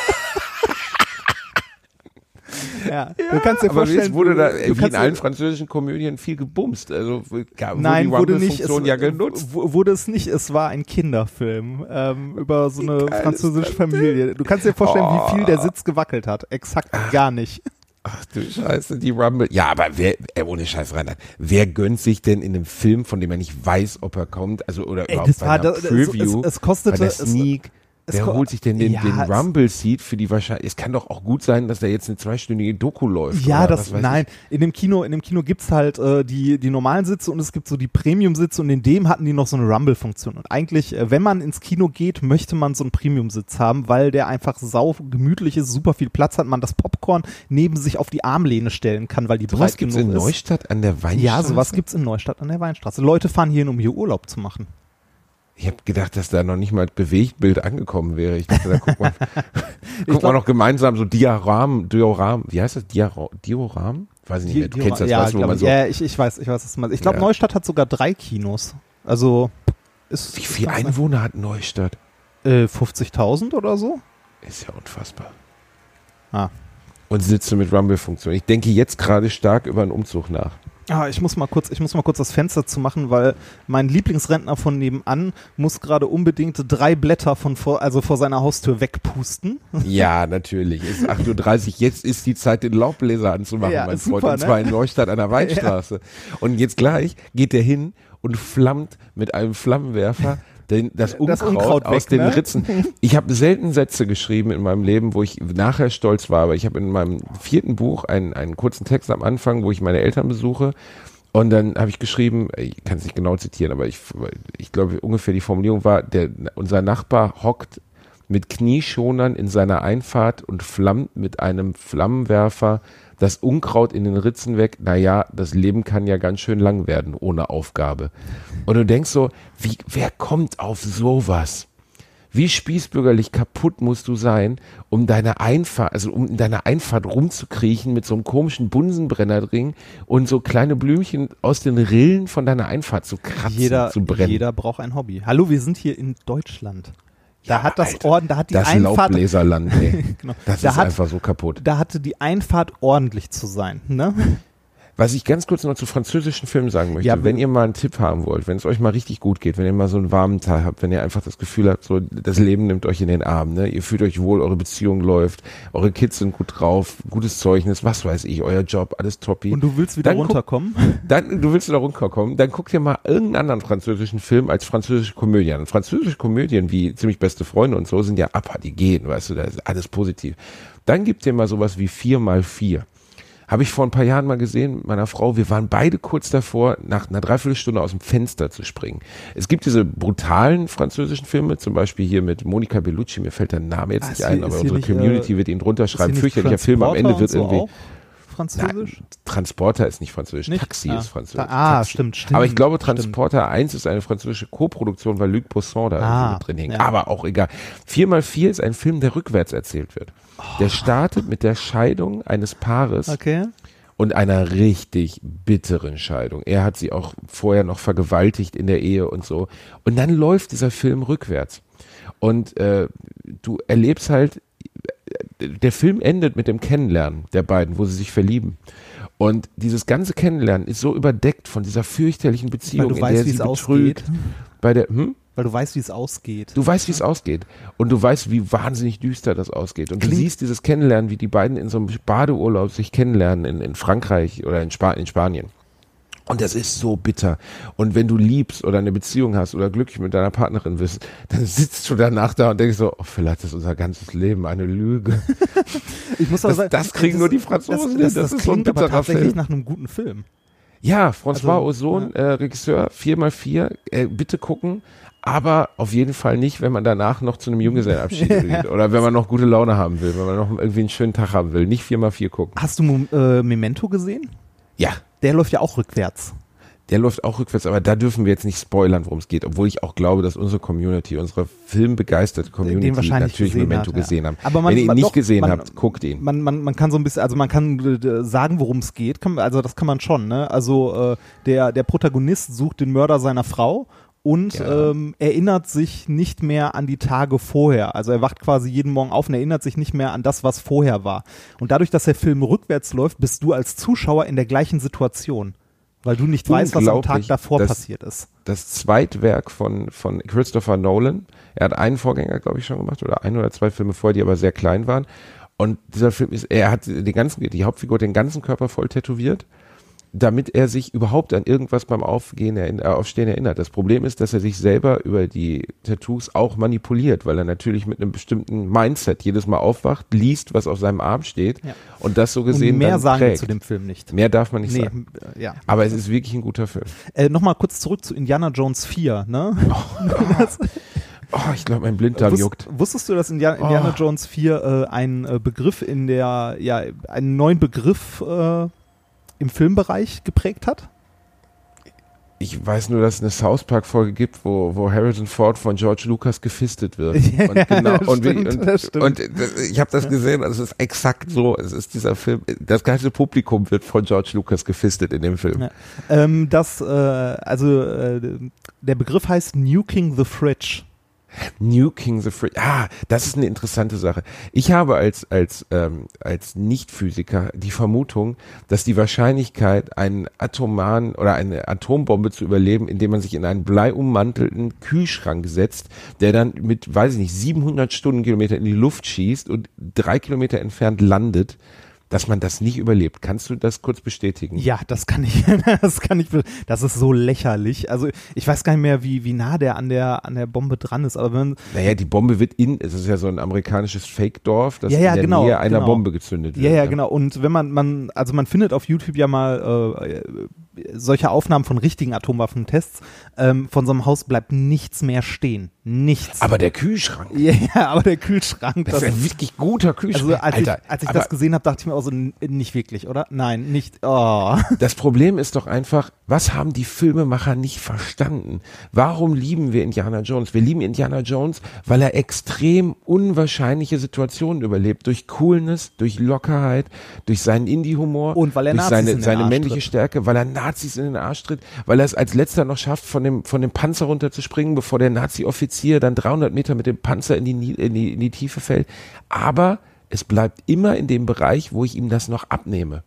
ja, du kannst dir Aber vorstellen, jetzt wurde da du wie in allen französischen Komödien viel gebumst. Also gab, Nein, die wurde nicht. Es, ja genutzt. wurde es nicht. Es war ein Kinderfilm ähm, über so eine französische das Familie. Du kannst dir vorstellen, Oh. wie viel der Sitz gewackelt hat. Exakt gar nicht. Ach du Scheiße, die Rumble. Ja, aber wer, äh, ohne Scheiß, Reinhard, wer gönnt sich denn in einem Film, von dem er nicht weiß, ob er kommt, also oder Ey, überhaupt das bei war einer da- es- Preview, es- es kostete- bei der Sneak, es wer holt sich denn den, Ja, den es- Rumble-Seat für die wahrscheinlich, es kann doch auch gut sein, dass da jetzt eine zweistündige Doku läuft. Ja, oder das, was nein, in dem Kino, in dem Kino gibt's halt äh, die, die normalen Sitze und es gibt so die Premium-Sitze und in dem hatten die noch so eine Rumble-Funktion. Und eigentlich, äh, wenn man ins Kino geht, möchte man so einen Premium-Sitz haben, weil der einfach sau gemütlich ist, super viel Platz hat, man das Popcorn neben sich auf die Armlehne stellen kann, weil die ich. Sowas breit gibt's genug in ist. Neustadt an der Weinstraße? Ja, sowas gibt's in Neustadt an der Weinstraße. Leute fahren hierhin, um hier Urlaub zu machen. Ich habe gedacht, dass da noch nicht mal Bewegtbild angekommen wäre. Ich dachte, da guckt man, [laughs] [laughs] guckt man glaub- noch gemeinsam so Dioram, Dioram, wie heißt das? Diora, Dioram? Weiß ich nicht mehr. Du kennst das, ja, weißt du, wo man ich, so, ja, ich, ich weiß, ich weiß, was meinst. Ich glaube, Ja. Neustadt hat sogar drei Kinos. Also ist wie viel ist- Einwohner hat Neustadt? Äh, 50.000 oder so? Ist ja unfassbar. Ah. Und sitze mit Rumble-Funktion. Ich denke jetzt gerade stark über einen Umzug nach. Ah, ich muss mal kurz, ich muss mal kurz das Fenster zu machen, weil mein Lieblingsrentner von nebenan muss gerade unbedingt drei Blätter von vor, also vor seiner Haustür wegpusten. [laughs] Ja, natürlich. Es ist 8.30 Uhr. Jetzt ist die Zeit, den Laubbläser anzumachen, Ja, mein super, Freund. Und ne? zwar in Neustadt an der [laughs] Weinstraße. Und jetzt gleich geht der hin und flammt mit einem Flammenwerfer den, das Unkraut, Das Unkraut aus weg, den ne? Ritzen. [laughs] Ich habe selten Sätze geschrieben in meinem Leben, wo ich nachher stolz war. Aber ich habe in meinem vierten Buch einen, einen kurzen Text am Anfang, wo ich meine Eltern besuche. Und dann habe ich geschrieben, ich kann es nicht genau zitieren, aber ich, ich glaube ungefähr die Formulierung war, der, unser Nachbar hockt mit Knieschonern in seiner Einfahrt und flammt mit einem Flammenwerfer das Unkraut in den Ritzen weg. Naja, das Leben kann ja ganz schön lang werden ohne Aufgabe. Und du denkst so, wie, wer kommt auf sowas? Wie spießbürgerlich kaputt musst du sein, um deine Einfahrt, also um in deiner Einfahrt rumzukriechen mit so einem komischen Bunsenbrennerring und so kleine Blümchen aus den Rillen von deiner Einfahrt zu kratzen, Jeder, zu brennen. jeder braucht ein Hobby. Hallo, wir sind hier in Deutschland. Da Ja, hat das Alter, Orden, da hat die das Einfahrt, Laubbläserland, ey. [laughs] genau, Das da ist hat, einfach so kaputt. da hatte die Einfahrt ordentlich zu sein, ne? Was ich ganz kurz noch zu französischen Filmen sagen möchte, Ja, wenn ihr mal einen Tipp haben wollt, wenn es euch mal richtig gut geht, wenn ihr mal so einen warmen Tag habt, wenn ihr einfach das Gefühl habt, so das Leben nimmt euch in den Arm, ne? ihr fühlt euch wohl, eure Beziehung läuft, eure Kids sind gut drauf, gutes Zeugnis, was weiß ich, euer Job, alles toppi. Und du willst wieder Dann guck- runterkommen? [laughs] Dann, du willst da runterkommen, dann guck dir mal irgendeinen anderen französischen Film als französische Komödie an. Französische Komödien wie ziemlich beste Freunde und so sind ja ab, die gehen, weißt du, da ist alles positiv. Dann gib dir mal sowas wie vier mal vier. Habe ich vor ein paar Jahren mal gesehen mit meiner Frau. Wir waren beide kurz davor, nach einer Dreiviertelstunde aus dem Fenster zu springen. Es gibt diese brutalen französischen Filme, zum Beispiel hier mit Monica Bellucci, mir fällt der Name jetzt Ah, nicht ein, aber unsere nicht, Community äh, wird ihn drunter schreiben. Fürchterlicher Film, am Ende wird so irgendwie. auch Französisch? Nein, Transporter ist nicht französisch, Nicht? Taxi Ah. ist französisch. Ah, Taxi. stimmt, stimmt. Aber ich glaube, stimmt. Transporter 1 ist eine französische Co-Produktion, weil Luc Besson da Ah, drin hängt. ja. Aber auch egal. 4x4 ist ein Film, der rückwärts erzählt wird. Der startet mit der Scheidung eines Paares Okay. und einer richtig bitteren Scheidung. Er hat sie auch vorher noch vergewaltigt in der Ehe und so. Und dann läuft dieser Film rückwärts. Und äh, du erlebst halt, der Film endet mit dem Kennenlernen der beiden, wo sie sich verlieben. Und dieses ganze Kennenlernen ist so überdeckt von dieser fürchterlichen Beziehung, Weil du in weißt, der sie betrügt. ausgeht. Bei der, hm? Weil du weißt, wie es ausgeht. Du weißt, wie es ausgeht. Und du weißt, wie wahnsinnig düster das ausgeht. Und du Klingt- siehst dieses Kennenlernen, wie die beiden in so einem Badeurlaub sich kennenlernen in, in Frankreich oder in, Spa in Spanien. Und das ist so bitter. Und wenn du liebst oder eine Beziehung hast oder glücklich mit deiner Partnerin bist, dann sitzt du danach da und denkst so, oh, vielleicht ist unser ganzes Leben eine Lüge. [laughs] Ich muss aber Das- sagen, das kriegen nur die Franzosen hin. Das, Das das, ist so ein klingt aber bitterer tatsächlich Film. nach einem guten Film. Ja, François Also, Ozon, äh, Regisseur, 4x4, äh, bitte gucken. Aber auf jeden Fall nicht, wenn man danach noch zu einem Junggesellenabschied [laughs] geht. Oder wenn man noch gute Laune haben will, wenn man noch irgendwie einen schönen Tag haben will. Nicht 4x4 gucken. Hast du äh, Memento gesehen? Ja, Der läuft ja auch rückwärts. der läuft auch rückwärts, aber da dürfen wir jetzt nicht spoilern, worum es geht. Obwohl ich auch glaube, dass unsere Community, unsere filmbegeisterte Community natürlich gesehen Memento hat, ja. gesehen haben. Aber man- wenn ihr ihn man- nicht doch, gesehen man- habt, guckt ihn. Man, man, man kann so ein bisschen, also man kann äh, sagen, worum es geht. Kann, also das kann man schon. Ne? Also äh, der, der Protagonist sucht den Mörder seiner Frau und Ja. ähm, erinnert sich nicht mehr an die Tage vorher. Also er wacht quasi jeden Morgen auf und erinnert sich nicht mehr an das, was vorher war. Und dadurch, dass der Film rückwärts läuft, bist du als Zuschauer in der gleichen Situation. Weil du nicht weißt, was am Tag davor dass- passiert ist. das Zweitwerk von, von Christopher Nolan. Er hat einen Vorgänger, glaube ich, schon gemacht, oder ein oder zwei Filme vorher, die aber sehr klein waren. Und dieser Film ist, er hat den ganzen, die Hauptfigur den ganzen Körper voll tätowiert, damit er sich überhaupt an irgendwas beim Aufgehen, erinn- äh, Aufstehen erinnert. Das Problem ist, dass er sich selber über die Tattoos auch manipuliert, weil er natürlich mit einem bestimmten Mindset jedes Mal aufwacht, liest, was auf seinem Arm steht Ja. und das so gesehen und mehr dann sagen prägt. zu dem Film nicht. Mehr darf man nicht Nee, sagen. äh, ja. Aber es ist wirklich ein guter Film. Äh, Nochmal kurz zurück zu Indiana Jones 4. Ne? Oh, [laughs] ich glaube, mein Blinddarm Wus- juckt. Wusstest du, dass Indiana, Indiana Oh. Jones 4 äh, einen äh, Begriff in der, ja, einen neuen Begriff äh, im Filmbereich geprägt hat? Ich weiß nur, dass es eine South Park Folge gibt, wo, wo Harrison Ford von George Lucas gefistet wird. [laughs] Ja, und genau, wie- und, das und das- ich habe das gesehen, also es ist exakt so. Es ist dieser Film, das ganze Publikum wird von George Lucas gefistet in dem Film. Ja. Ähm, das, äh, also äh, der Begriff heißt Nuking the Fridge. Nuking the Fridge. Ah, das ist eine interessante Sache. Ich habe als, als, ähm, als Nicht-Physiker die Vermutung, dass die Wahrscheinlichkeit, einen atomaren oder eine Atombombe zu überleben, indem man sich in einen bleiummantelten Kühlschrank setzt, der dann mit, weiß ich nicht, 700 Stundenkilometer in die Luft schießt und drei Kilometer entfernt landet, dass man das nicht überlebt. Kannst du das kurz bestätigen? Ja, das kann ich, [laughs] das kann ich, das ist so lächerlich. Also ich weiß gar nicht mehr, wie, wie nah der an der, an der Bombe dran ist, aber wenn, Naja, die Bombe wird in, es ist ja so ein amerikanisches Fake-Dorf, das Ja, ja, in der genau, Nähe einer genau. Bombe gezündet wird. Ja, ja, genau. Und wenn man, man, also man findet auf YouTube ja mal äh, solche Aufnahmen von richtigen Atomwaffentests. Ähm, von so einem Haus bleibt nichts mehr stehen. Nichts. Aber der Kühlschrank, ja, ja, aber der Kühlschrank, das ist ein wirklich guter Kühlschrank. also als Alter, ich, als ich das gesehen habe, dachte ich mir auch so, nicht wirklich, oder? Nein, nicht. Oh. [laughs] das Problem ist doch einfach, was haben die Filmemacher nicht verstanden? Warum lieben wir Indiana Jones? Wir lieben Indiana Jones, weil er extrem unwahrscheinliche Situationen überlebt. Durch Coolness, durch Lockerheit, durch seinen Indie-Humor. Und weil er durch Nazis in seine, den seine Arsch männliche tritt. Stärke, weil er Nazis in den Arsch tritt, weil er es als letzter noch schafft, von dem, von dem Panzer runterzuspringen, bevor der Nazi-Offizier dann 300 Meter mit dem Panzer in die, in die, in die Tiefe fällt. Aber es bleibt immer in dem Bereich, wo ich ihm das noch abnehme.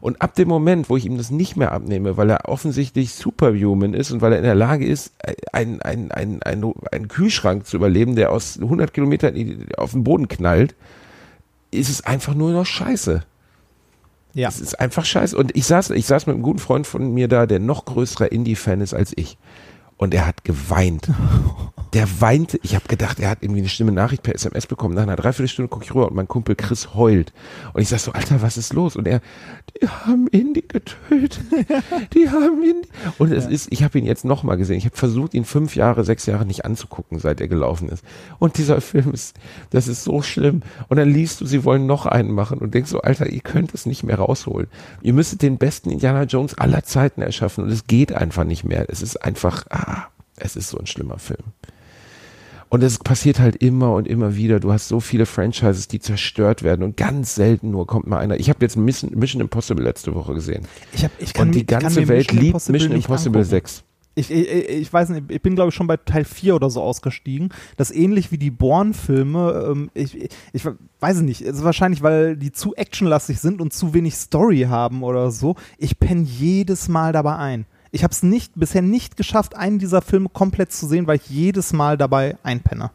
Und ab dem Moment, wo ich ihm das nicht mehr abnehme, weil er offensichtlich superhuman ist und weil er in der Lage ist, einen ein, ein, ein, ein Kühlschrank zu überleben, der aus 100 Kilometern auf den Boden knallt, ist es einfach nur noch scheiße. Ja. Es ist einfach scheiße. Und ich saß, ich saß mit einem guten Freund von mir da, der noch größerer Indie-Fan ist als ich und er hat geweint. [laughs] Der weinte. Ich habe gedacht, er hat irgendwie eine schlimme Nachricht per SMS bekommen. Nach einer Dreiviertelstunde gucke ich rüber und mein Kumpel Chris heult. Und ich sag so, Alter, was ist los? Und er, die haben Indy getötet. [laughs] Die haben Indy. Und es ja. ist, ich habe ihn jetzt nochmal gesehen. Ich habe versucht, ihn fünf Jahre, sechs Jahre nicht anzugucken, seit er gelaufen ist. Und dieser Film ist, das ist so schlimm. Und dann liest du, sie wollen noch einen machen und denkst so, Alter, ihr könnt es nicht mehr rausholen. Ihr müsstet den besten Indiana Jones aller Zeiten erschaffen und es geht einfach nicht mehr. Es ist einfach, ah, es ist so ein schlimmer Film. Und es passiert halt immer und immer wieder. Du hast so viele Franchises, die zerstört werden und ganz selten nur kommt mal einer. Ich habe jetzt Mission, Impossible letzte Woche gesehen. Ich hab, ich kann und die ganze Welt Mission liebt Impossible Mission Impossible 6. Ich, ich, ich weiß nicht, ich bin glaube ich schon bei Teil 4 oder so ausgestiegen. Das ähnlich wie die Born-Filme. Ähm, ich, ich, ich weiß nicht, es ist wahrscheinlich, weil die zu actionlastig sind und zu wenig Story haben oder so. Ich penne jedes Mal dabei ein. Ich habe es nicht, bisher nicht geschafft, einen dieser Filme komplett zu sehen, weil ich jedes Mal dabei einpenne.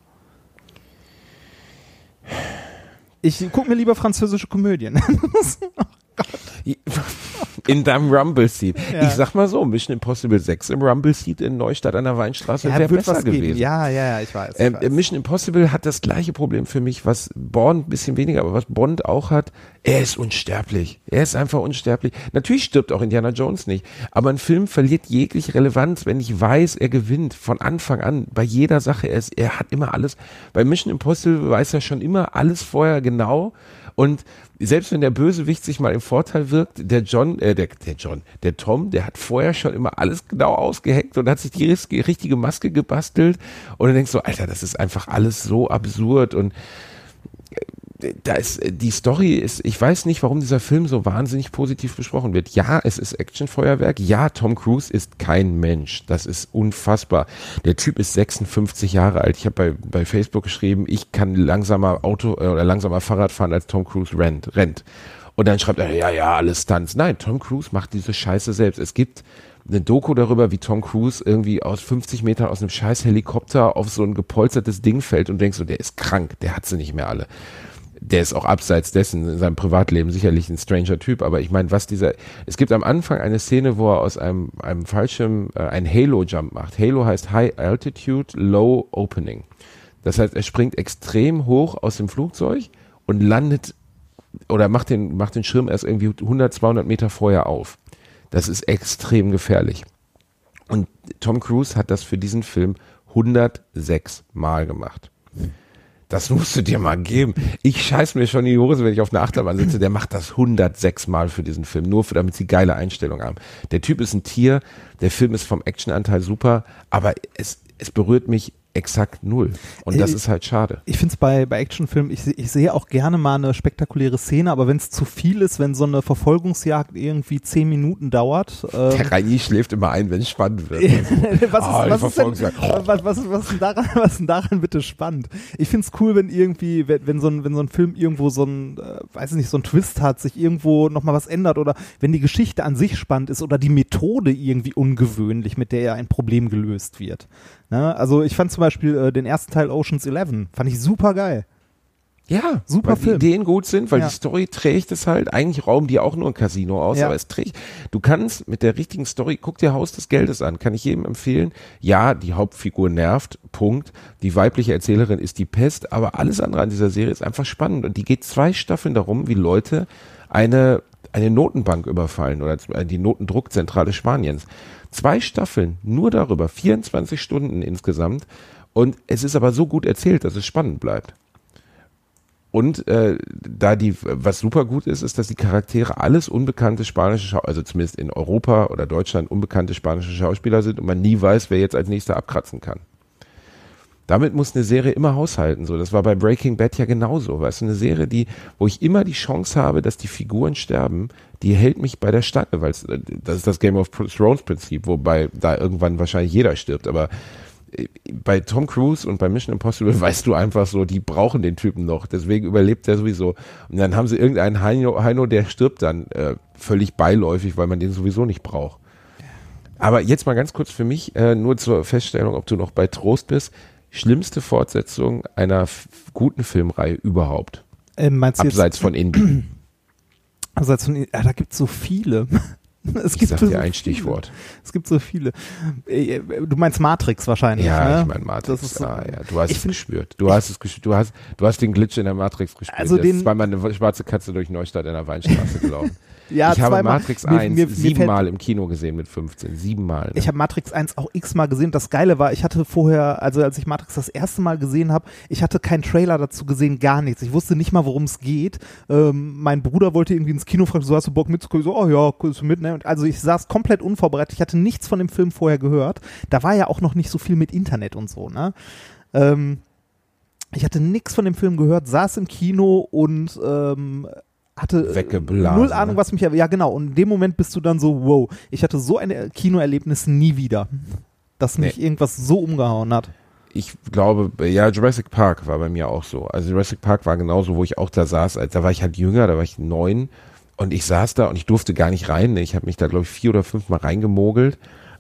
Ich gucke mir lieber französische Komödien. [laughs] in deinem Rumble Seat. Ja. Ich sag mal so, Mission Impossible 6 im Rumble Seat in Neustadt an der Weinstraße ja, wäre besser gewesen. Ja, ja, ja, ich weiß. Ich ähm, weiß. Mission Impossible hat das gleiche Problem für mich, was Bond ein bisschen weniger, aber was Bond auch hat. Er ist unsterblich. Er ist einfach unsterblich. Natürlich stirbt auch Indiana Jones nicht, aber ein Film verliert jegliche Relevanz, wenn ich weiß, er gewinnt von Anfang an bei jeder Sache. Er, ist, er hat immer alles. Bei Mission Impossible weiß er schon immer alles vorher genau und selbst wenn der Bösewicht sich mal im Vorteil wirkt, der John, äh, der, der John, der Tom, der hat vorher schon immer alles genau ausgeheckt und hat sich die richtige Maske gebastelt. Und du denkst so, Alter, das ist einfach alles so absurd und da ist die Story ist, ich weiß nicht, warum dieser Film so wahnsinnig positiv besprochen wird. Ja, es ist Actionfeuerwerk. Ja, Tom Cruise ist kein Mensch. Das ist unfassbar. Der Typ ist 56 Jahre alt. Ich habe bei, bei Facebook geschrieben, ich kann langsamer Auto äh, oder langsamer Fahrrad fahren als Tom Cruise rennt. rennt. Und dann schreibt er, ja, ja, alles Stunts. Nein, Tom Cruise macht diese Scheiße selbst. Es gibt eine Doku darüber, wie Tom Cruise irgendwie aus 50 Metern aus einem scheiß Helikopter auf so ein gepolstertes Ding fällt und denkst so, der ist krank, der hat sie nicht mehr alle der ist auch abseits dessen in seinem Privatleben sicherlich ein stranger Typ, aber ich meine, was dieser, es gibt am Anfang eine Szene, wo er aus einem, einem Fallschirm äh, ein Halo-Jump macht. Halo heißt High Altitude, Low Opening. Das heißt, er springt extrem hoch aus dem Flugzeug und landet oder macht den, macht den Schirm erst irgendwie 100, 200 Meter vorher auf. Das ist extrem gefährlich. Und Tom Cruise hat das für diesen Film 106 Mal gemacht. Das musst du dir mal geben. Ich scheiß mir schon in die Hose, wenn ich auf einer Achterbahn sitze. Der macht das 106 Mal für diesen Film, nur für, damit sie geile Einstellungen haben. Der Typ ist ein Tier, der Film ist vom Actionanteil super, aber es, es berührt mich exakt null. Und das ich, ist halt schade. Ich finde es bei, bei Actionfilmen, ich, ich sehe auch gerne mal eine spektakuläre Szene, aber wenn es zu viel ist, wenn so eine Verfolgungsjagd irgendwie zehn Minuten dauert. Ähm, Der Reini schläft immer ein, wenn es spannend wird. [laughs] was, ist, oh, was, ist denn, was, was, was, ist denn daran, [laughs] was ist denn daran bitte spannend? Ich finde es cool, wenn irgendwie, wenn, wenn, so ein, wenn so ein Film irgendwo so ein, äh, weiß ich nicht, so ein Twist hat, sich irgendwo nochmal was ändert oder wenn die Geschichte an sich spannend ist oder die Methode irgendwie ungewöhnlich, mit der ja ein Problem gelöst wird. Ne? Also ich fand zum Beispiel äh, den ersten Teil Oceans 11, fand ich super geil. Ja, super weil Film. die Ideen gut sind, weil ja. die Story trägt es halt. Eigentlich rauben die auch nur ein Casino aus, ja. aber es trägt. Du kannst mit der richtigen Story, guck dir Haus des Geldes an, kann ich jedem empfehlen. Ja, die Hauptfigur nervt, Punkt. Die weibliche Erzählerin ist die Pest, aber alles andere an dieser Serie ist einfach spannend und die geht zwei Staffeln darum, wie Leute eine eine Notenbank überfallen oder die Notendruckzentrale Spaniens. Zwei Staffeln nur darüber, 24 Stunden insgesamt. Und es ist aber so gut erzählt, dass es spannend bleibt. Und äh, da die, was super gut ist, ist, dass die Charaktere alles unbekannte spanische Schauspieler, also zumindest in Europa oder Deutschland unbekannte spanische Schauspieler sind und man nie weiß, wer jetzt als nächster abkratzen kann. Damit muss eine Serie immer haushalten. So, das war bei Breaking Bad ja genauso. Weißt du, eine Serie, die, wo ich immer die Chance habe, dass die Figuren sterben, die hält mich bei der Stange, weil das ist das Game of Thrones Prinzip, wobei da irgendwann wahrscheinlich jeder stirbt. Aber äh, bei Tom Cruise und bei Mission Impossible [laughs] weißt du einfach so, die brauchen den Typen noch, deswegen überlebt er sowieso. Und dann haben sie irgendeinen Heino, Heino der stirbt dann äh, völlig beiläufig, weil man den sowieso nicht braucht. Aber jetzt mal ganz kurz für mich, äh, nur zur Feststellung, ob du noch bei Trost bist. Schlimmste Fortsetzung einer guten Filmreihe überhaupt. Ähm, Abseits von Indie. [clears throat] abseits von, ja, da gibt es so viele. [laughs] Es Ich gibt sag so dir ein viele. Stichwort. Es gibt so viele. Äh, Du meinst Matrix wahrscheinlich, Ja, ne? ich meine Matrix. Das ist so- ah, ja, du hast es find- gespürt. Du hast es gespürt. Du hast, du hast den Glitch in der Matrix gespürt. Also ist den- zweimal eine schwarze Katze durch Neustadt in der Weinstraße gelaufen. [laughs] Ja, ich habe. Matrix Mir- 1 mir- mir fällt- siebenmal im Kino gesehen mit 15. Siebenmal. Ne? Ich habe Matrix 1 auch x-mal gesehen. Das Geile war, ich hatte vorher, also als ich Matrix das erste Mal gesehen habe, ich hatte keinen Trailer dazu gesehen, gar nichts. Ich wusste nicht mal, worum es geht. Ähm, mein Bruder wollte irgendwie ins Kino fragen, so hast du Bock mitzukommen? So, oh ja, kommst du mit, ne? Also ich saß komplett unvorbereitet. Ich hatte nichts von dem Film vorher gehört. Da war ja auch noch nicht so viel mit Internet und so, ne? Ähm, ich hatte nichts von dem Film gehört, saß im Kino und ähm, hatte Weggeblasen, null Ahnung, ne? was mich, ja genau, und in dem Moment bist du dann so, wow, ich hatte so ein Kinoerlebnis nie wieder, dass mich Nee. irgendwas so umgehauen hat. ich glaube, ja, Jurassic Park war bei mir auch so. Also Jurassic Park war genauso, wo ich auch da saß. Als, da war ich halt jünger, da war ich neun und ich saß da und ich durfte gar nicht rein. Ich habe mich da, glaube ich, vier oder fünf Mal reingemogelt.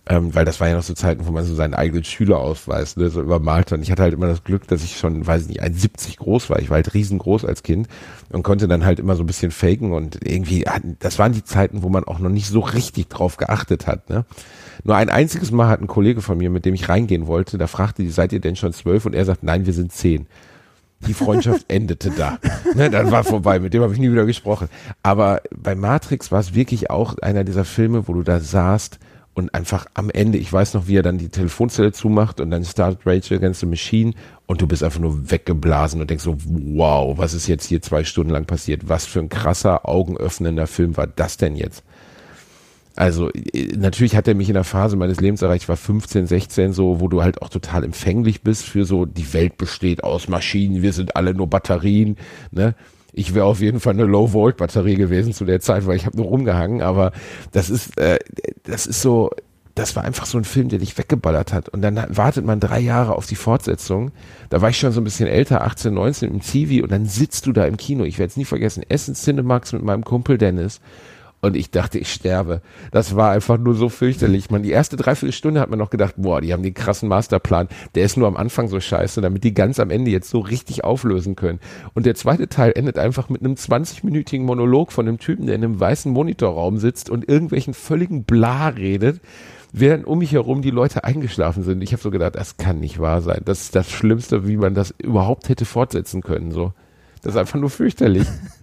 Ähm, weil das war ja noch so Zeiten, wo man so seinen eigenen Schülerausweis ne, so übermalt hat. Und ich hatte halt immer das Glück, dass ich schon, weiß ich nicht, 1,70 groß war. Ich war halt riesengroß als Kind und konnte dann halt immer so ein bisschen faken und irgendwie, hatten- das waren die Zeiten, wo man auch noch nicht so richtig drauf geachtet hat. Ne? Nur ein einziges Mal hat ein Kollege von mir, mit dem ich reingehen wollte, da fragte die, seid ihr denn schon zwölf? Und er sagt, nein, wir sind zehn. Die Freundschaft [laughs] endete da. Ne, dann war vorbei, mit dem habe ich nie wieder gesprochen. Aber bei Matrix war es wirklich auch einer dieser Filme, wo du da saßt und einfach am Ende, ich weiß noch, wie er dann die Telefonzelle zumacht und dann startet Rachel Against the Machine und du bist einfach nur weggeblasen und denkst so, wow, was ist jetzt hier zwei Stunden lang passiert? Was für ein krasser, augenöffnender Film war das denn jetzt? Also äh, natürlich hat er mich in der Phase meines Lebens erreicht, ich war 15, 16 so, wo du halt auch total empfänglich bist für so, die Welt besteht aus Maschinen, wir sind alle nur Batterien, ne? Ich wäre auf jeden Fall eine Low-Volt-Batterie gewesen zu der Zeit, weil ich habe nur rumgehangen, aber das ist, äh, das ist so, das war einfach so ein Film, der dich weggeballert hat. Und dann wartet man drei Jahre auf die Fortsetzung. Da war ich schon so ein bisschen älter, 18, 19 im TV und dann sitzt du da im Kino. Ich werde es nie vergessen. Essen Cinemax mit meinem Kumpel Dennis. Und ich dachte, ich sterbe. Das war einfach nur so fürchterlich. Man, die erste Dreiviertelstunde hat man noch gedacht, boah, die haben den krassen Masterplan. Der ist nur am Anfang so scheiße, damit die ganz am Ende jetzt so richtig auflösen können. Und der zweite Teil endet einfach mit einem 20-minütigen Monolog von einem Typen, der in einem weißen Monitorraum sitzt und irgendwelchen völligen Bla redet, während um mich herum die Leute eingeschlafen sind. Ich habe so gedacht, das kann nicht wahr sein. Das ist das Schlimmste, wie man das überhaupt hätte fortsetzen können. So, das ist einfach nur fürchterlich. [laughs]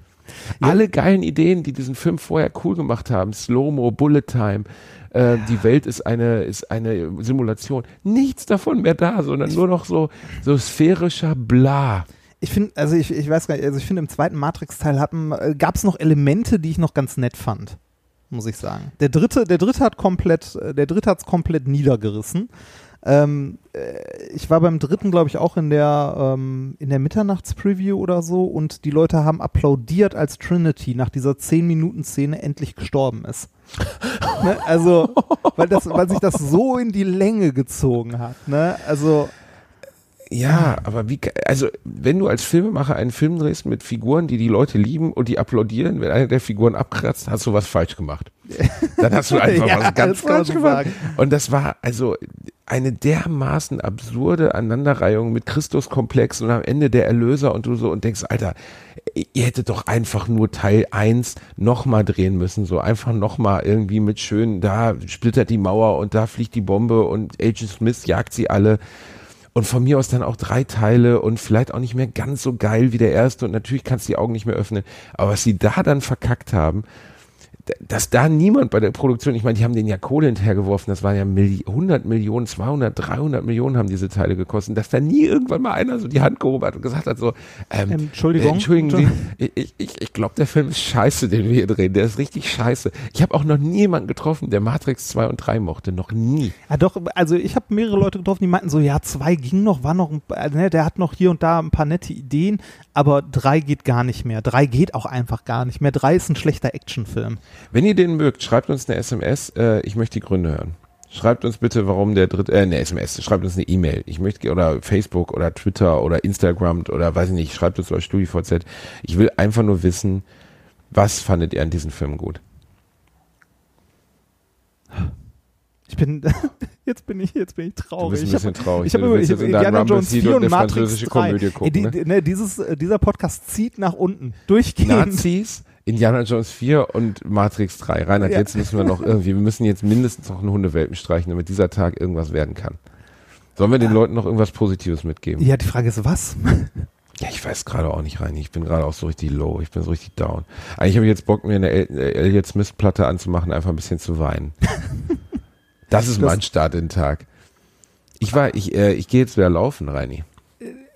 Alle geilen Ideen, die diesen Film vorher cool gemacht haben, Slow-Mo, Bullet Time, äh, die Welt ist eine, ist eine Simulation. Nichts davon mehr da, sondern nur noch so, so sphärischer Bla. Ich finde, also ich, ich weiß gar nicht, also ich finde im zweiten Matrix-Teil äh, gab es noch Elemente, die ich noch ganz nett fand, muss ich sagen. Der dritte, der dritte hat komplett, äh, der dritte hat's komplett niedergerissen. Ähm, äh, ich war beim dritten, glaube ich, auch in der, ähm, in der Mitternachtspreview oder so und die Leute haben applaudiert, als Trinity nach dieser 10-Minuten-Szene endlich gestorben ist. [laughs] ne? Also, weil, das, weil sich das so in die Länge gezogen hat. Ne? Also, Ja, aber wie, also, wenn du als Filmemacher einen Film drehst mit Figuren, die die Leute lieben und die applaudieren, wenn eine der Figuren abkratzt, hast du was falsch gemacht. Dann hast du [laughs] einfach Ja, was ganz falsch gemacht. Und das war also eine dermaßen absurde Aneinanderreihung mit Christuskomplex und am Ende der Erlöser und du so und denkst, Alter, ihr hättet doch einfach nur Teil 1 nochmal drehen müssen, so einfach nochmal irgendwie mit schön, da splittert die Mauer und da fliegt die Bombe und Agent Smith jagt sie alle. Und von mir aus dann auch drei Teile und vielleicht auch nicht mehr ganz so geil wie der erste und natürlich kannst du die Augen nicht mehr öffnen. Aber was sie da dann verkackt haben, dass da niemand bei der Produktion, ich meine, die haben den ja Kohle hinterhergeworfen, das waren ja Milli 100 Millionen, 200, 300 Millionen haben diese Teile gekostet, dass da nie irgendwann mal einer so die Hand gehoben hat und gesagt hat so, ähm, Entschuldigung. äh, entschuldigen Sie, [laughs] ich, ich, ich glaube, der Film ist scheiße, den wir hier drehen, der ist richtig scheiße. Ich habe auch noch nie jemanden getroffen, der Matrix 2 und 3 mochte, noch nie. Ja, doch, also ich habe mehrere Leute getroffen, die meinten so, ja, zwei ging noch, war noch, ein, ne, der hat noch hier und da ein paar nette Ideen, aber drei geht gar nicht mehr. Drei geht auch einfach gar nicht mehr. Drei ist ein schlechter Actionfilm. Wenn ihr den mögt, schreibt uns eine SMS, äh, ich möchte die Gründe hören. Schreibt uns bitte, warum der dritte, äh, eine SMS, schreibt uns eine E-Mail. Ich möchte, oder Facebook oder Twitter oder Instagram oder weiß ich nicht, schreibt uns bei StudiVZ. Ich will einfach nur wissen, was fandet ihr an diesem Film gut? Ich bin, [laughs] jetzt bin ich, jetzt bin ich traurig. Du bist ein bisschen traurig. Ich habe willst ich hab in deinen Indiana Jones Seat 4 und und eine Matrix französische 3. Komödie gucken, ne? die, ne, dieses, dieser Podcast zieht nach unten. Durchgehend. Nazis, Indiana Jones 4 und Matrix 3. Reinhard, Ja. jetzt müssen wir noch irgendwie, wir müssen jetzt mindestens noch einen Hundewelpen streichen, damit dieser Tag irgendwas werden kann. Sollen wir den Leuten noch irgendwas Positives mitgeben? Ja, die Frage ist, was? [laughs] Ja, ich weiß gerade auch nicht rein. Ich bin gerade auch so richtig low. Ich bin so richtig down. Eigentlich habe ich jetzt Bock, mir eine äh, Elliot Smith Platte anzumachen, einfach ein bisschen zu weinen. [laughs] Das ist mein Start in den Tag. Ich war, ich, äh, ich gehe jetzt wieder laufen, Reini.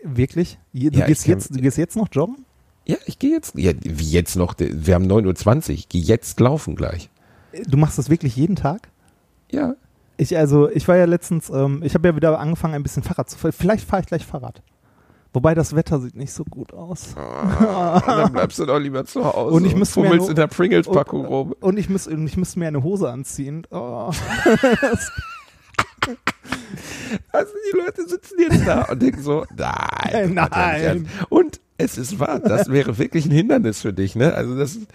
Wirklich? Je- Du, Ja, gehst jetzt, du gehst jetzt noch joggen? Ja, ich gehe jetzt, ja, wie jetzt noch, wir haben 9.20 Uhr, ich gehe jetzt laufen gleich. Du machst das wirklich jeden Tag? Ja. Ich, also, ich war ja letztens, ähm, ich habe ja wieder angefangen, ein bisschen Fahrrad zu fahren. Vielleicht fahre ich gleich Fahrrad. Wobei das Wetter sieht nicht so gut aus. Ah, dann bleibst du doch lieber zu Hause. Und ich müsste mir fummelst nur- in der Pringles-Packung rum. Und ich, muss, und ich müsste mir eine Hose anziehen. Oh. [laughs] Also die Leute sitzen jetzt da und denken so, nein, nicht Nein. Und es ist wahr, das wäre wirklich ein Hindernis für dich, ne? Also das ist,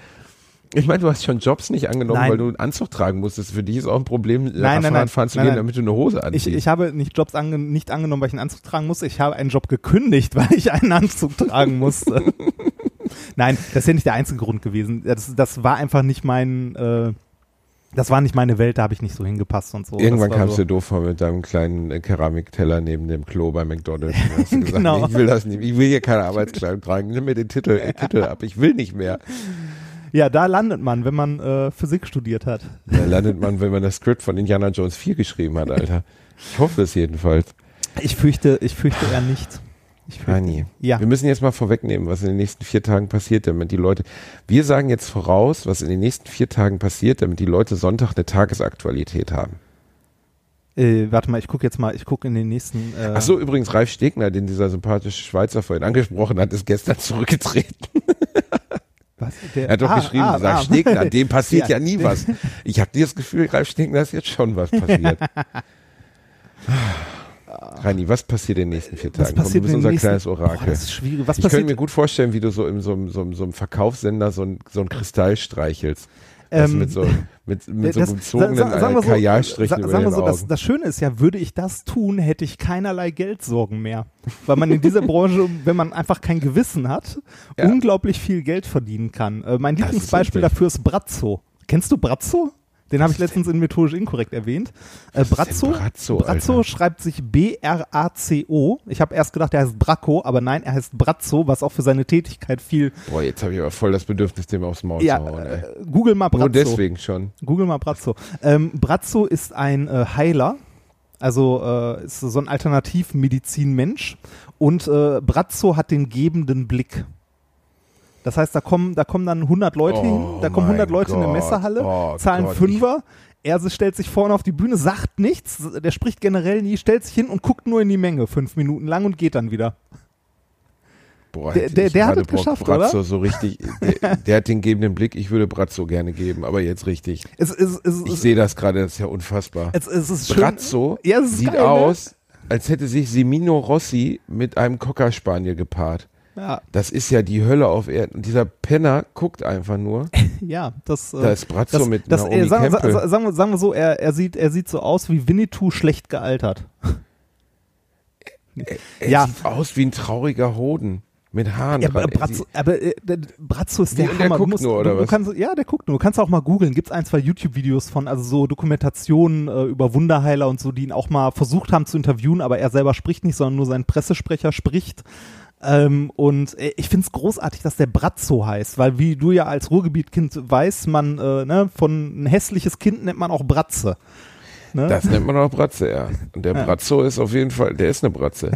ich meine, du hast schon Jobs nicht angenommen, Nein. weil du einen Anzug tragen musstest. Für dich ist auch ein Problem, nein, nein. Fahrrad fahren zu Nein, gehen, nein. damit du eine Hose Ich, anziehst. ich habe nicht Jobs ange nicht angenommen, weil ich einen Anzug tragen musste. Ich habe einen Job gekündigt, [laughs] weil ich einen Anzug tragen musste. [laughs] Nein, das ist ja nicht der einzige Grund gewesen. Das, das war einfach nicht mein, äh, das war nicht meine Welt, da habe ich nicht so hingepasst und so. Irgendwann kamst so. du doof vor mit deinem kleinen äh, Keramikteller neben dem Klo bei McDonalds. Und hast du [laughs] gesagt, Genau. ich will das nicht. Ich will hier keine Arbeitskleidung tragen. Nimm mir den Titel, äh, Titel ab. Ich will nicht mehr. Ja, da landet man, wenn man äh, Physik studiert hat. Da landet man, wenn man das Skript von Indiana Jones 4 geschrieben hat, Alter. Ich hoffe es jedenfalls. Ich fürchte, ich fürchte eher nicht. Ich fürchte, Rani, Ja. wir müssen jetzt mal vorwegnehmen, was in den nächsten vier Tagen passiert, damit die Leute, wir sagen jetzt voraus, was in den nächsten vier Tagen passiert, damit die Leute Sonntag eine Tagesaktualität haben. Äh, warte mal, ich gucke jetzt mal, ich gucke in den nächsten. Äh, Ach so, übrigens, Ralf Stegner, den dieser sympathische Schweizer vorhin angesprochen hat, ist gestern [laughs] zurückgetreten. was? Der, Er hat doch ah, geschrieben, ah, gesagt, ah. Stegner, dem passiert [laughs] ja, Ja, nie was. Ich habe das Gefühl, Ralf Stegner ist jetzt schon was passiert. [laughs] Rani, was passiert in den nächsten vier Was Tagen? Komm, passiert du bist unser nächsten- kleines Boah, Orakel. das ist schwierig. Was ich könnte mir gut vorstellen, wie du so in so, einem- so, einem- so einem Verkaufssender so ein, so ein Kristall streichelst. Das Ähm, mit so, mit, mit so das- gezogenen sa- sa- sagen wir äh, Kajalstrichen sa- sagen wir so, das, das Schöne ist ja, würde ich das tun, hätte ich keinerlei Geldsorgen mehr. Weil man in dieser Branche, wenn man einfach kein Gewissen hat, Ja. unglaublich viel Geld verdienen kann. Äh, mein Lieblingsbeispiel dafür ist Brazzo. Kennst du Brazzo? Den habe ich letztens in methodisch inkorrekt erwähnt. Äh, Brazzo, Brazzo, Brazzo schreibt sich B-R-A-C-O. Ich habe erst gedacht, er heißt Bracco, aber nein, er heißt Brazzo, was auch für seine Tätigkeit viel. Boah, jetzt habe ich aber voll das Bedürfnis, dem aufs Maul Ja, zu hauen. Ey. äh, Google mal Brazzo. Nur deswegen schon. Google mal Brazzo. Ähm, Brazzo ist ein äh, Heiler, also äh, ist so ein Alternativmedizinmensch und äh, Brazzo hat den gebenden Blick. Das heißt, da kommen, da kommen dann 100 Leute Oh hin, da kommen 100 mein Leute in eine Gott, Messerhalle, oh zahlen Gott, Fünfer. Er stellt sich vorne auf die Bühne, sagt nichts, der spricht generell nie, stellt sich hin und guckt nur in die Menge, fünf Minuten lang und geht dann wieder. Boah, Der- der- der hat es geschafft, Brazzo so richtig, der, der hat den gebenden Blick, ich würde Brazzo gerne geben, aber jetzt richtig. Es, es, es, Ich sehe das gerade, das ist ja unfassbar. es, ist. Brazzo Ja, sieht geil, ne? aus, als hätte sich Semino Rossi mit einem Cocker Spaniel gepaart. Ja, Das ist ja die Hölle auf Erden. Und dieser Penner guckt einfach nur. [laughs] ja, das. äh, Da ist Brazzo das, mit das, Naomi äh, sagen, sa- sagen, wir, sagen wir so, er, er, sieht, er sieht so aus wie Winnetou schlecht gealtert. Er ja. sieht aus wie ein trauriger Hoden mit Haaren Ja, aber Brazzo, aber äh, Brazzo ist der der Hammer. guckt du musst, nur, oder du, du was? kannst, ja, der guckt nur. Du kannst auch mal googeln. Gibt es ein, zwei YouTube-Videos von, also so Dokumentationen äh, über Wunderheiler und so, die ihn auch mal versucht haben zu interviewen, aber er selber spricht nicht, sondern nur sein Pressesprecher spricht. Ähm, und äh, ich find's großartig, dass der Brazzo heißt, weil wie du ja als Ruhrgebietkind weißt, man, äh, ne, von ein hässliches Kind nennt man auch Bratze. Ne? Das nennt man auch Bratze, ja. Und der Ja. Brazzo ist auf jeden Fall, der ist eine Bratze.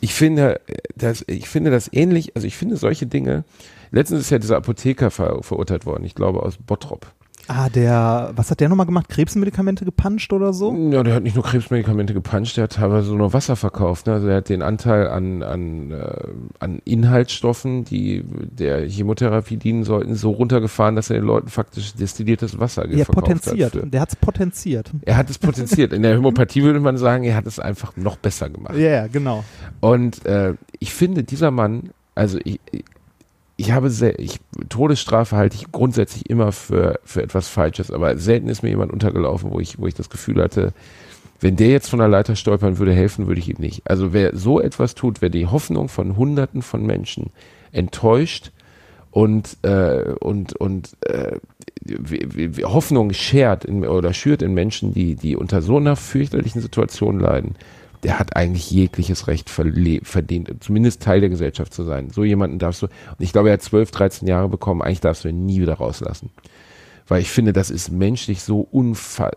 Ich finde, das, ich finde das ähnlich, also ich finde solche Dinge, letztens ist ja dieser Apotheker ver, verurteilt worden, ich glaube aus Bottrop. Ah, der, was hat der nochmal gemacht? Krebsmedikamente gepanscht oder so? Ja, der hat nicht nur Krebsmedikamente gepanscht, der hat teilweise nur Wasser verkauft. Ne? Also er hat den Anteil an, an, äh, an Inhaltsstoffen, die der Chemotherapie dienen sollten, so runtergefahren, dass er den Leuten faktisch destilliertes Wasser Ja, verkauft potenziert. hat. Für. Der hat's potenziert. Er hat es potenziert. In der Homöopathie würde man sagen, er hat es einfach noch besser gemacht. Ja, ja, genau. Und äh, ich finde, dieser Mann, also ich, ich habe sehr, ich, Todesstrafe halte ich grundsätzlich immer für, für etwas Falsches, aber selten ist mir jemand untergelaufen, wo ich, wo ich das Gefühl hatte, wenn der jetzt von der Leiter stolpern würde, helfen würde ich ihm nicht. Also wer so etwas tut, wer die Hoffnung von Hunderten von Menschen enttäuscht und äh, und und äh, Hoffnung schert in, oder schürt in Menschen, die die unter so einer fürchterlichen Situation leiden, der hat eigentlich jegliches Recht verdient, zumindest Teil der Gesellschaft zu sein. So jemanden darfst du, und ich glaube, er hat 12, 13 Jahre bekommen, eigentlich darfst du ihn nie wieder rauslassen. Weil ich finde, das ist menschlich so unfall.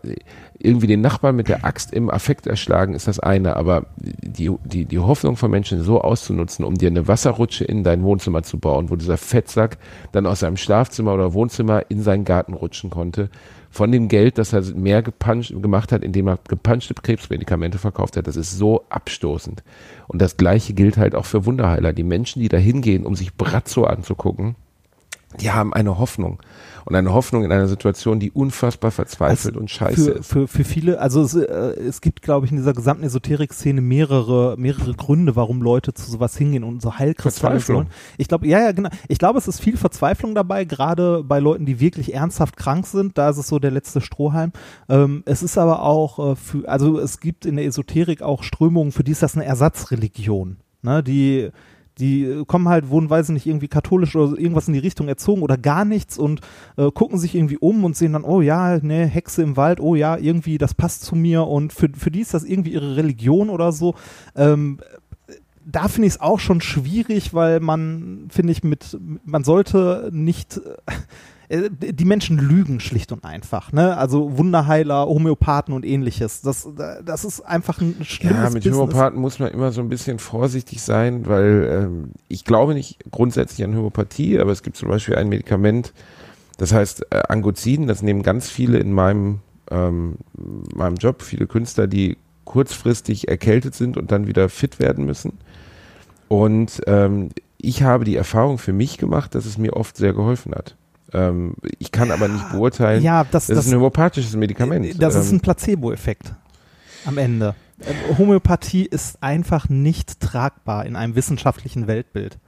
Irgendwie den Nachbarn mit der Axt im Affekt erschlagen ist das eine, aber die, die, die Hoffnung von Menschen so auszunutzen, um dir eine Wasserrutsche in dein Wohnzimmer zu bauen, wo dieser Fettsack dann aus seinem Schlafzimmer oder Wohnzimmer in seinen Garten rutschen konnte, von dem Geld, das er mehr gepanscht, gemacht hat, indem er gepanschte Krebsmedikamente verkauft hat, das ist so abstoßend. Und das Gleiche gilt halt auch für Wunderheiler. Die Menschen, die da hingehen, um sich Brazzo anzugucken, die haben eine Hoffnung. Und eine Hoffnung in einer Situation, die unfassbar verzweifelt Also und scheiße für, ist. für, für viele, also es, äh, es gibt, glaube ich, in dieser gesamten Esoterik-Szene mehrere, mehrere Gründe, warum Leute zu sowas hingehen und so Heilkristalle Verzweiflung. sollen. Ich glaube, ja, ja, genau. Ich glaube, es ist viel Verzweiflung dabei, gerade bei Leuten, die wirklich ernsthaft krank sind. Da ist es so der letzte Strohhalm. Ähm, es ist aber auch äh, für, also es gibt in der Esoterik auch Strömungen, für die ist das eine Ersatzreligion. Ne, die die kommen halt, wurden, nicht, irgendwie katholisch oder irgendwas in die Richtung erzogen oder gar nichts und äh, gucken sich irgendwie um und sehen dann, oh ja, ne, Hexe im Wald, oh ja, irgendwie, das passt zu mir und für, für die ist das irgendwie ihre Religion oder so. Ähm, da finde ich es auch schon schwierig, weil man, finde ich, mit, man sollte nicht, äh, die Menschen lügen schlicht und einfach, ne? Also Wunderheiler, Homöopathen und ähnliches. Das, das ist einfach ein schlimmes Ja, mit Business. Homöopathen muss man immer so ein bisschen vorsichtig sein, weil ähm, ich glaube nicht grundsätzlich an Homöopathie, aber es gibt zum Beispiel ein Medikament, das heißt äh, Angozin, das nehmen ganz viele in meinem, ähm, meinem Job, viele Künstler, die kurzfristig erkältet sind und dann wieder fit werden müssen. Und ähm, ich habe die Erfahrung für mich gemacht, dass es mir oft sehr geholfen hat. Ähm, ich kann aber nicht beurteilen, Ja, das, das, das, ist ein homöopathisches Medikament. Das ist ein Placebo-Effekt am Ende. Ähm, Homöopathie ist einfach nicht tragbar in einem wissenschaftlichen Weltbild.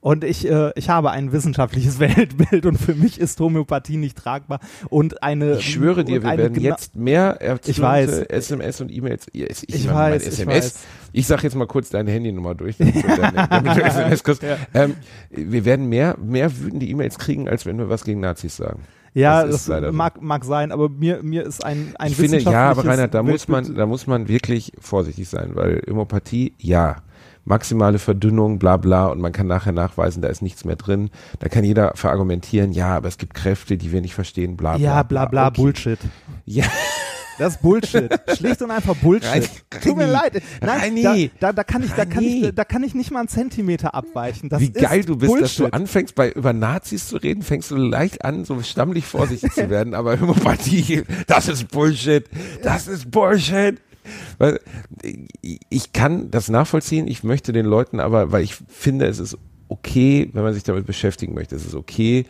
Und ich, äh, ich habe ein wissenschaftliches [laughs] Weltbild und für mich ist Homöopathie nicht tragbar. Und eine. Ich schwöre dir, wir werden jetzt mehr Ich weiß. SMS und E-Mails. Ich, ich, Ich weiß, ich SMS. weiß. Ich sag jetzt mal kurz deine Handynummer durch, deine, damit du SMS [laughs] kriegst. Ja. Ähm, wir werden mehr, mehr wütende E-Mails kriegen, als wenn wir was gegen Nazis sagen. Ja, das das, ist leider so. mag, mag sein, aber mir, mir ist ein, ein ich finde, ja, aber Reinhard, da muss man, da muss man wirklich vorsichtig sein, weil Homöopathie, ja, maximale Verdünnung, bla bla, und man kann nachher nachweisen, da ist nichts mehr drin. Da kann jeder verargumentieren, ja, aber es gibt Kräfte, die wir nicht verstehen, bla bla. Ja, bla bla, Okay. Bullshit. Ja, Das ist Bullshit. Schlicht und einfach Bullshit. Reini, Tut mir leid. Nein, Reini. da, da, da, kann ich, da, kann ich, da kann ich nicht mal einen Zentimeter abweichen. Das Wie geil ist du bist, dass Bullshit. du anfängst, bei über Nazis zu reden, fängst du leicht an, so stammlich vorsichtig zu werden, aber [laughs] Homöopathie, das ist Bullshit, das ist Bullshit. Weil, ich kann das nachvollziehen, ich möchte den Leuten aber, weil ich finde, es ist okay, wenn man sich damit beschäftigen möchte, es ist okay,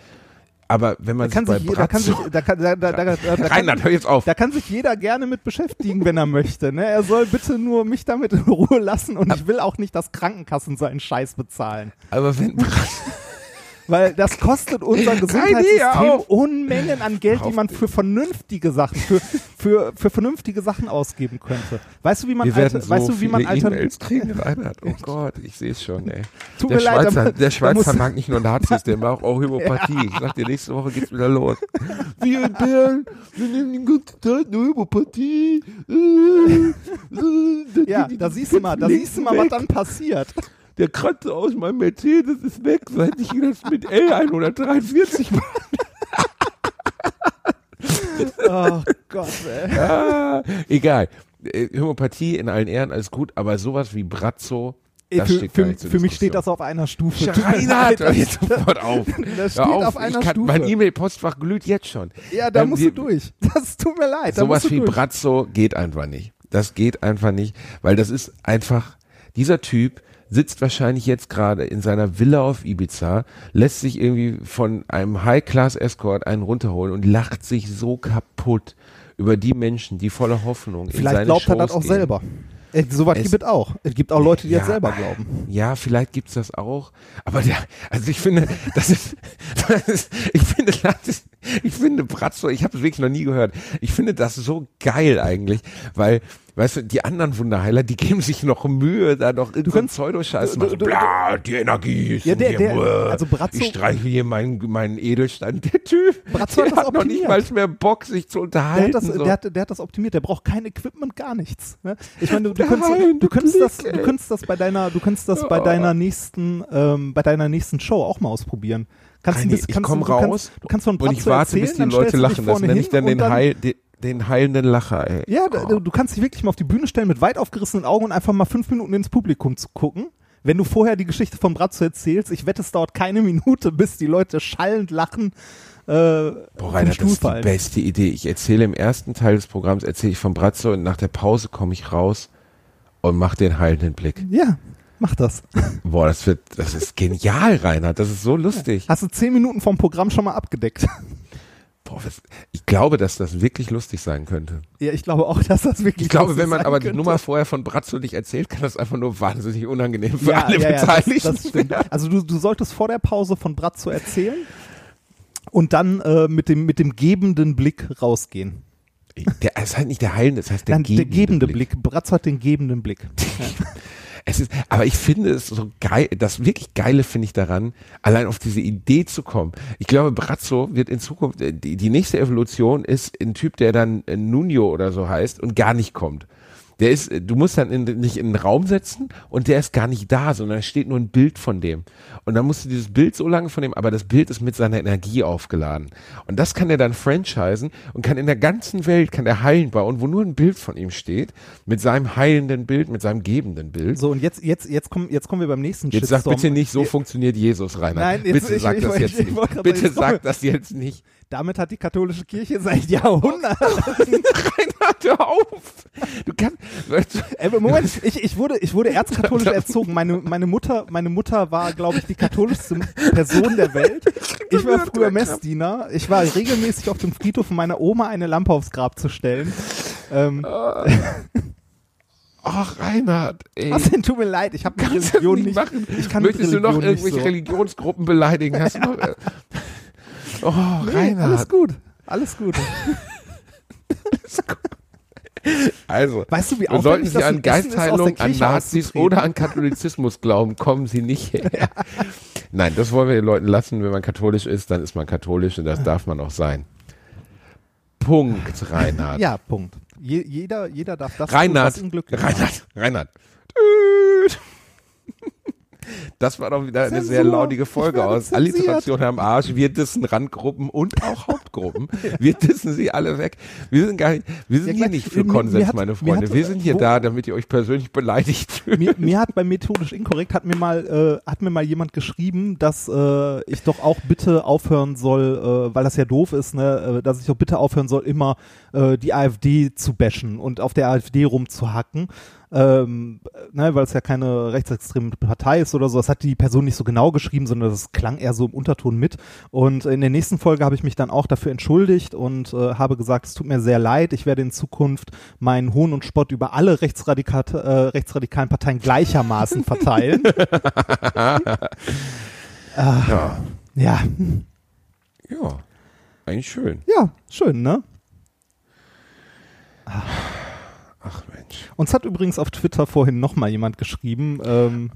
aber wenn Da man kann sich sich, da kann sich, Bratzo, da kann, da, da, da, da, da, kann, Reinhard, hör jetzt auf. da kann sich jeder gerne mit beschäftigen, wenn er möchte. Ne? Er soll bitte nur mich damit in Ruhe lassen und ich will auch nicht, dass Krankenkassen seinen Scheiß bezahlen. Aber wenn [laughs] Weil das kostet unser [laughs] Gesundheitssystem! Unmengen an Geld, die man für vernünftige Sachen, für, für, für vernünftige Sachen ausgeben könnte. Weißt du, wie man, wir alter, so weißt du, wie man E-Mails kriegen, Reinhard. Oh Gott, ich sehe es schon, ey. Tut Der mir leid, Schweizer, aber der Schweizer mag nicht nur Nazis, der mag auch Homöopathie. [laughs] Ich sag dir, nächste Woche geht's wieder los. [laughs] Wir in Bern, wir nehmen den ganzen Tag nur Homöopathie. Ja, da siehst du mal, da siehst du mal, was dann passiert. Der Kratzer aus meinem Mercedes ist weg, seit ich das mit L143 [laughs] mache. Oh Gott, ey. Ah, egal. Äh, Homöopathie in allen Ehren, alles gut, aber sowas wie Brazzo, Das für steht für, für mich steht das auf einer Stufe. Reinhard, hör jetzt sofort auf. [laughs] Das steht auf, auf einer kann, Stufe. Mein E-Mail-Postfach glüht jetzt schon. Ja, da Ähm, musst wir- du durch. [laughs] Das tut mir leid. Sowas wie durch. Brazzo geht einfach nicht. Das geht einfach nicht, weil das ist einfach, dieser Typ sitzt wahrscheinlich jetzt gerade in seiner Villa auf Ibiza, lässt sich irgendwie von einem High-Class-Escort einen runterholen und lacht sich so kaputt über die Menschen, die voller Hoffnung in Vielleicht seine glaubt er Shows das auch gehen. selber. Äh, Soweit Es- gibt es auch. Es gibt auch Leute, die Ja. das selber glauben. Ja, vielleicht gibt's das auch. Aber der, also ich finde, das ist, [laughs] das ist ich finde, das ist, [laughs] ich finde Brazzo, ich habe es wirklich noch nie gehört. Ich finde das so geil eigentlich, weil, weißt du, die anderen Wunderheiler, die geben sich noch Mühe, da noch irgendeinen kannst- Pseudoscheiß du- machen. du- Bla, die Energie ist Ja, der- der- also Brazzo- ich streiche hier meinen, meinen Edelstein. Der Typ, Brazzo der hat das hat noch nicht mal mehr Bock, sich zu Der unterhalten. hat, das, so. der, hat, der hat das optimiert, der braucht kein Equipment, gar nichts. Ne? Ich meine, du, du, Der könntest, du, könntest das, Blick, du ey. könntest das bei deiner, du könntest das bei Oh. deiner nächsten, ähm, bei deiner nächsten Show auch mal ausprobieren. Kannst Reini, ein bisschen- ich komm du, du kannst- raus Du kannst von und ich warte, bis erzählen, die dann Leute lachen. Das nenne ich dann den, Heil, den, den heilenden Lacher, ey. Ja, du, du kannst dich wirklich mal auf die Bühne stellen mit weit aufgerissenen Augen und einfach mal fünf Minuten ins Publikum zu gucken. Wenn du vorher die Geschichte von Brazzo erzählst, ich wette, es dauert keine [laughs] Minute, bis die Leute schallend lachen. Äh, Boah, Rainer, das ist die beste Idee. Ich erzähle im ersten Teil des Programms, erzähle ich von Brazzo und nach der Pause komme ich raus und mache den heilenden Blick. Ja, mach das. Boah, das wird, das ist genial, Rainer. Das ist so lustig. Hast du zehn Minuten vom Programm schon mal abgedeckt? Boah, was, ich glaube, dass das wirklich lustig sein könnte. Ja, ich glaube auch, dass das wirklich Ich glaube, lustig wenn man aber die könnte. Nummer vorher von Brazzo nicht erzählt, kann das einfach nur wahnsinnig unangenehm für ja, alle ja, ja, Beteiligten das, das stimmt. Also du, du solltest vor der Pause von Brazzo erzählen und dann äh, mit, dem, mit dem gebenden Blick rausgehen. Der, es ist halt nicht der heilende, das heißt der Dann gebende, der gebende Blick. Blick. Brazzo hat den gebenden Blick. [laughs] Es ist, aber ich finde es so geil, das wirklich Geile finde ich daran, allein auf diese Idee zu kommen. Ich glaube, Brazzo wird in Zukunft, äh, die, die nächste Evolution ist ein Typ, der dann äh, Nuno oder so heißt und gar nicht kommt. Der ist, du musst dann in, nicht in den Raum setzen und der ist gar nicht da, sondern es steht nur ein Bild von dem. Und dann musst du dieses Bild so lange von dem, aber das Bild ist mit seiner Energie aufgeladen. Und das kann er dann franchisen und kann in der ganzen Welt, kann er Hallen bauen, wo nur ein Bild von ihm steht, mit seinem heilenden Bild, mit seinem gebenden Bild. So, und jetzt, jetzt, jetzt, kommen, jetzt kommen wir beim nächsten Jetzt sag bitte nicht, so funktioniert Jesus, Rainer. Nein, jetzt- bitte ich- sag ich- das ich- jetzt ich nicht. Bitte sag das jetzt nicht. Damit hat die katholische Kirche seit Jahrhunderten. [laughs] Hör auf. Du kannst, du, Äh, Moment, ich, ich, wurde, ich wurde erzkatholisch erzogen. Meine, meine, Mutter, meine Mutter war, glaube ich, die katholischste [laughs] Person der Welt. Ich war früher Messdiener. Ich war regelmäßig auf dem Friedhof, um meiner Oma eine Lampe aufs Grab zu stellen. Ähm, ach Reinhard, ey. was denn? Tut mir leid, ich habe du Religion nicht nicht. machen. Ich kann Möchtest du noch Religion irgendwelche so. Religionsgruppen beleidigen? Hast du noch, äh, [laughs] oh, Nee, Reinhard. alles gut, alles gut. [laughs] Also, Weißt du, wie sollten Sie an Geistheilung, an Nazis oder an Katholizismus glauben, kommen Sie nicht her. Nein, das wollen wir den Leuten lassen. Wenn man katholisch ist, dann ist man katholisch und das darf man auch sein. Punkt, Reinhard. Ja, Punkt. Je, jeder, jeder darf das Reinhard, tun, was ihn glücklich macht. Reinhard, Reinhard. [laughs] Das war doch wieder eine Zensur. sehr laudige Folge aus. Alliteration am Arsch. Wir dissen Randgruppen und auch Hauptgruppen. [laughs] Wir dissen sie alle weg. Wir sind gar nicht, wir sind Ja, hier nicht für Konsens, hat- meine Freunde. hat- wir sind hier wo- da, damit ihr euch persönlich beleidigt [laughs] fühlt. mir, mir hat bei methodisch inkorrekt hat mir mal äh, hat mir mal jemand geschrieben, dass äh, ich doch auch bitte aufhören soll, äh, weil das ja doof ist, ne, äh, dass ich doch bitte aufhören soll, immer äh, die AfD zu bashen und auf der AfD rumzuhacken. Ähm, ne, weil es ja keine rechtsextreme Partei ist oder so. Das hat die Person nicht so genau geschrieben, sondern das klang eher so im Unterton mit. Und in der nächsten Folge habe ich mich dann auch dafür entschuldigt und äh, habe gesagt, es tut mir sehr leid, ich werde in Zukunft meinen Hohn und Spott über alle rechtsradikal, äh, rechtsradikalen Parteien gleichermaßen verteilen. [laughs] Ja. ja, ja. Eigentlich schön. ja, schön, ne? Ach Mensch. Uns hat übrigens auf Twitter vorhin noch mal jemand geschrieben, ähm,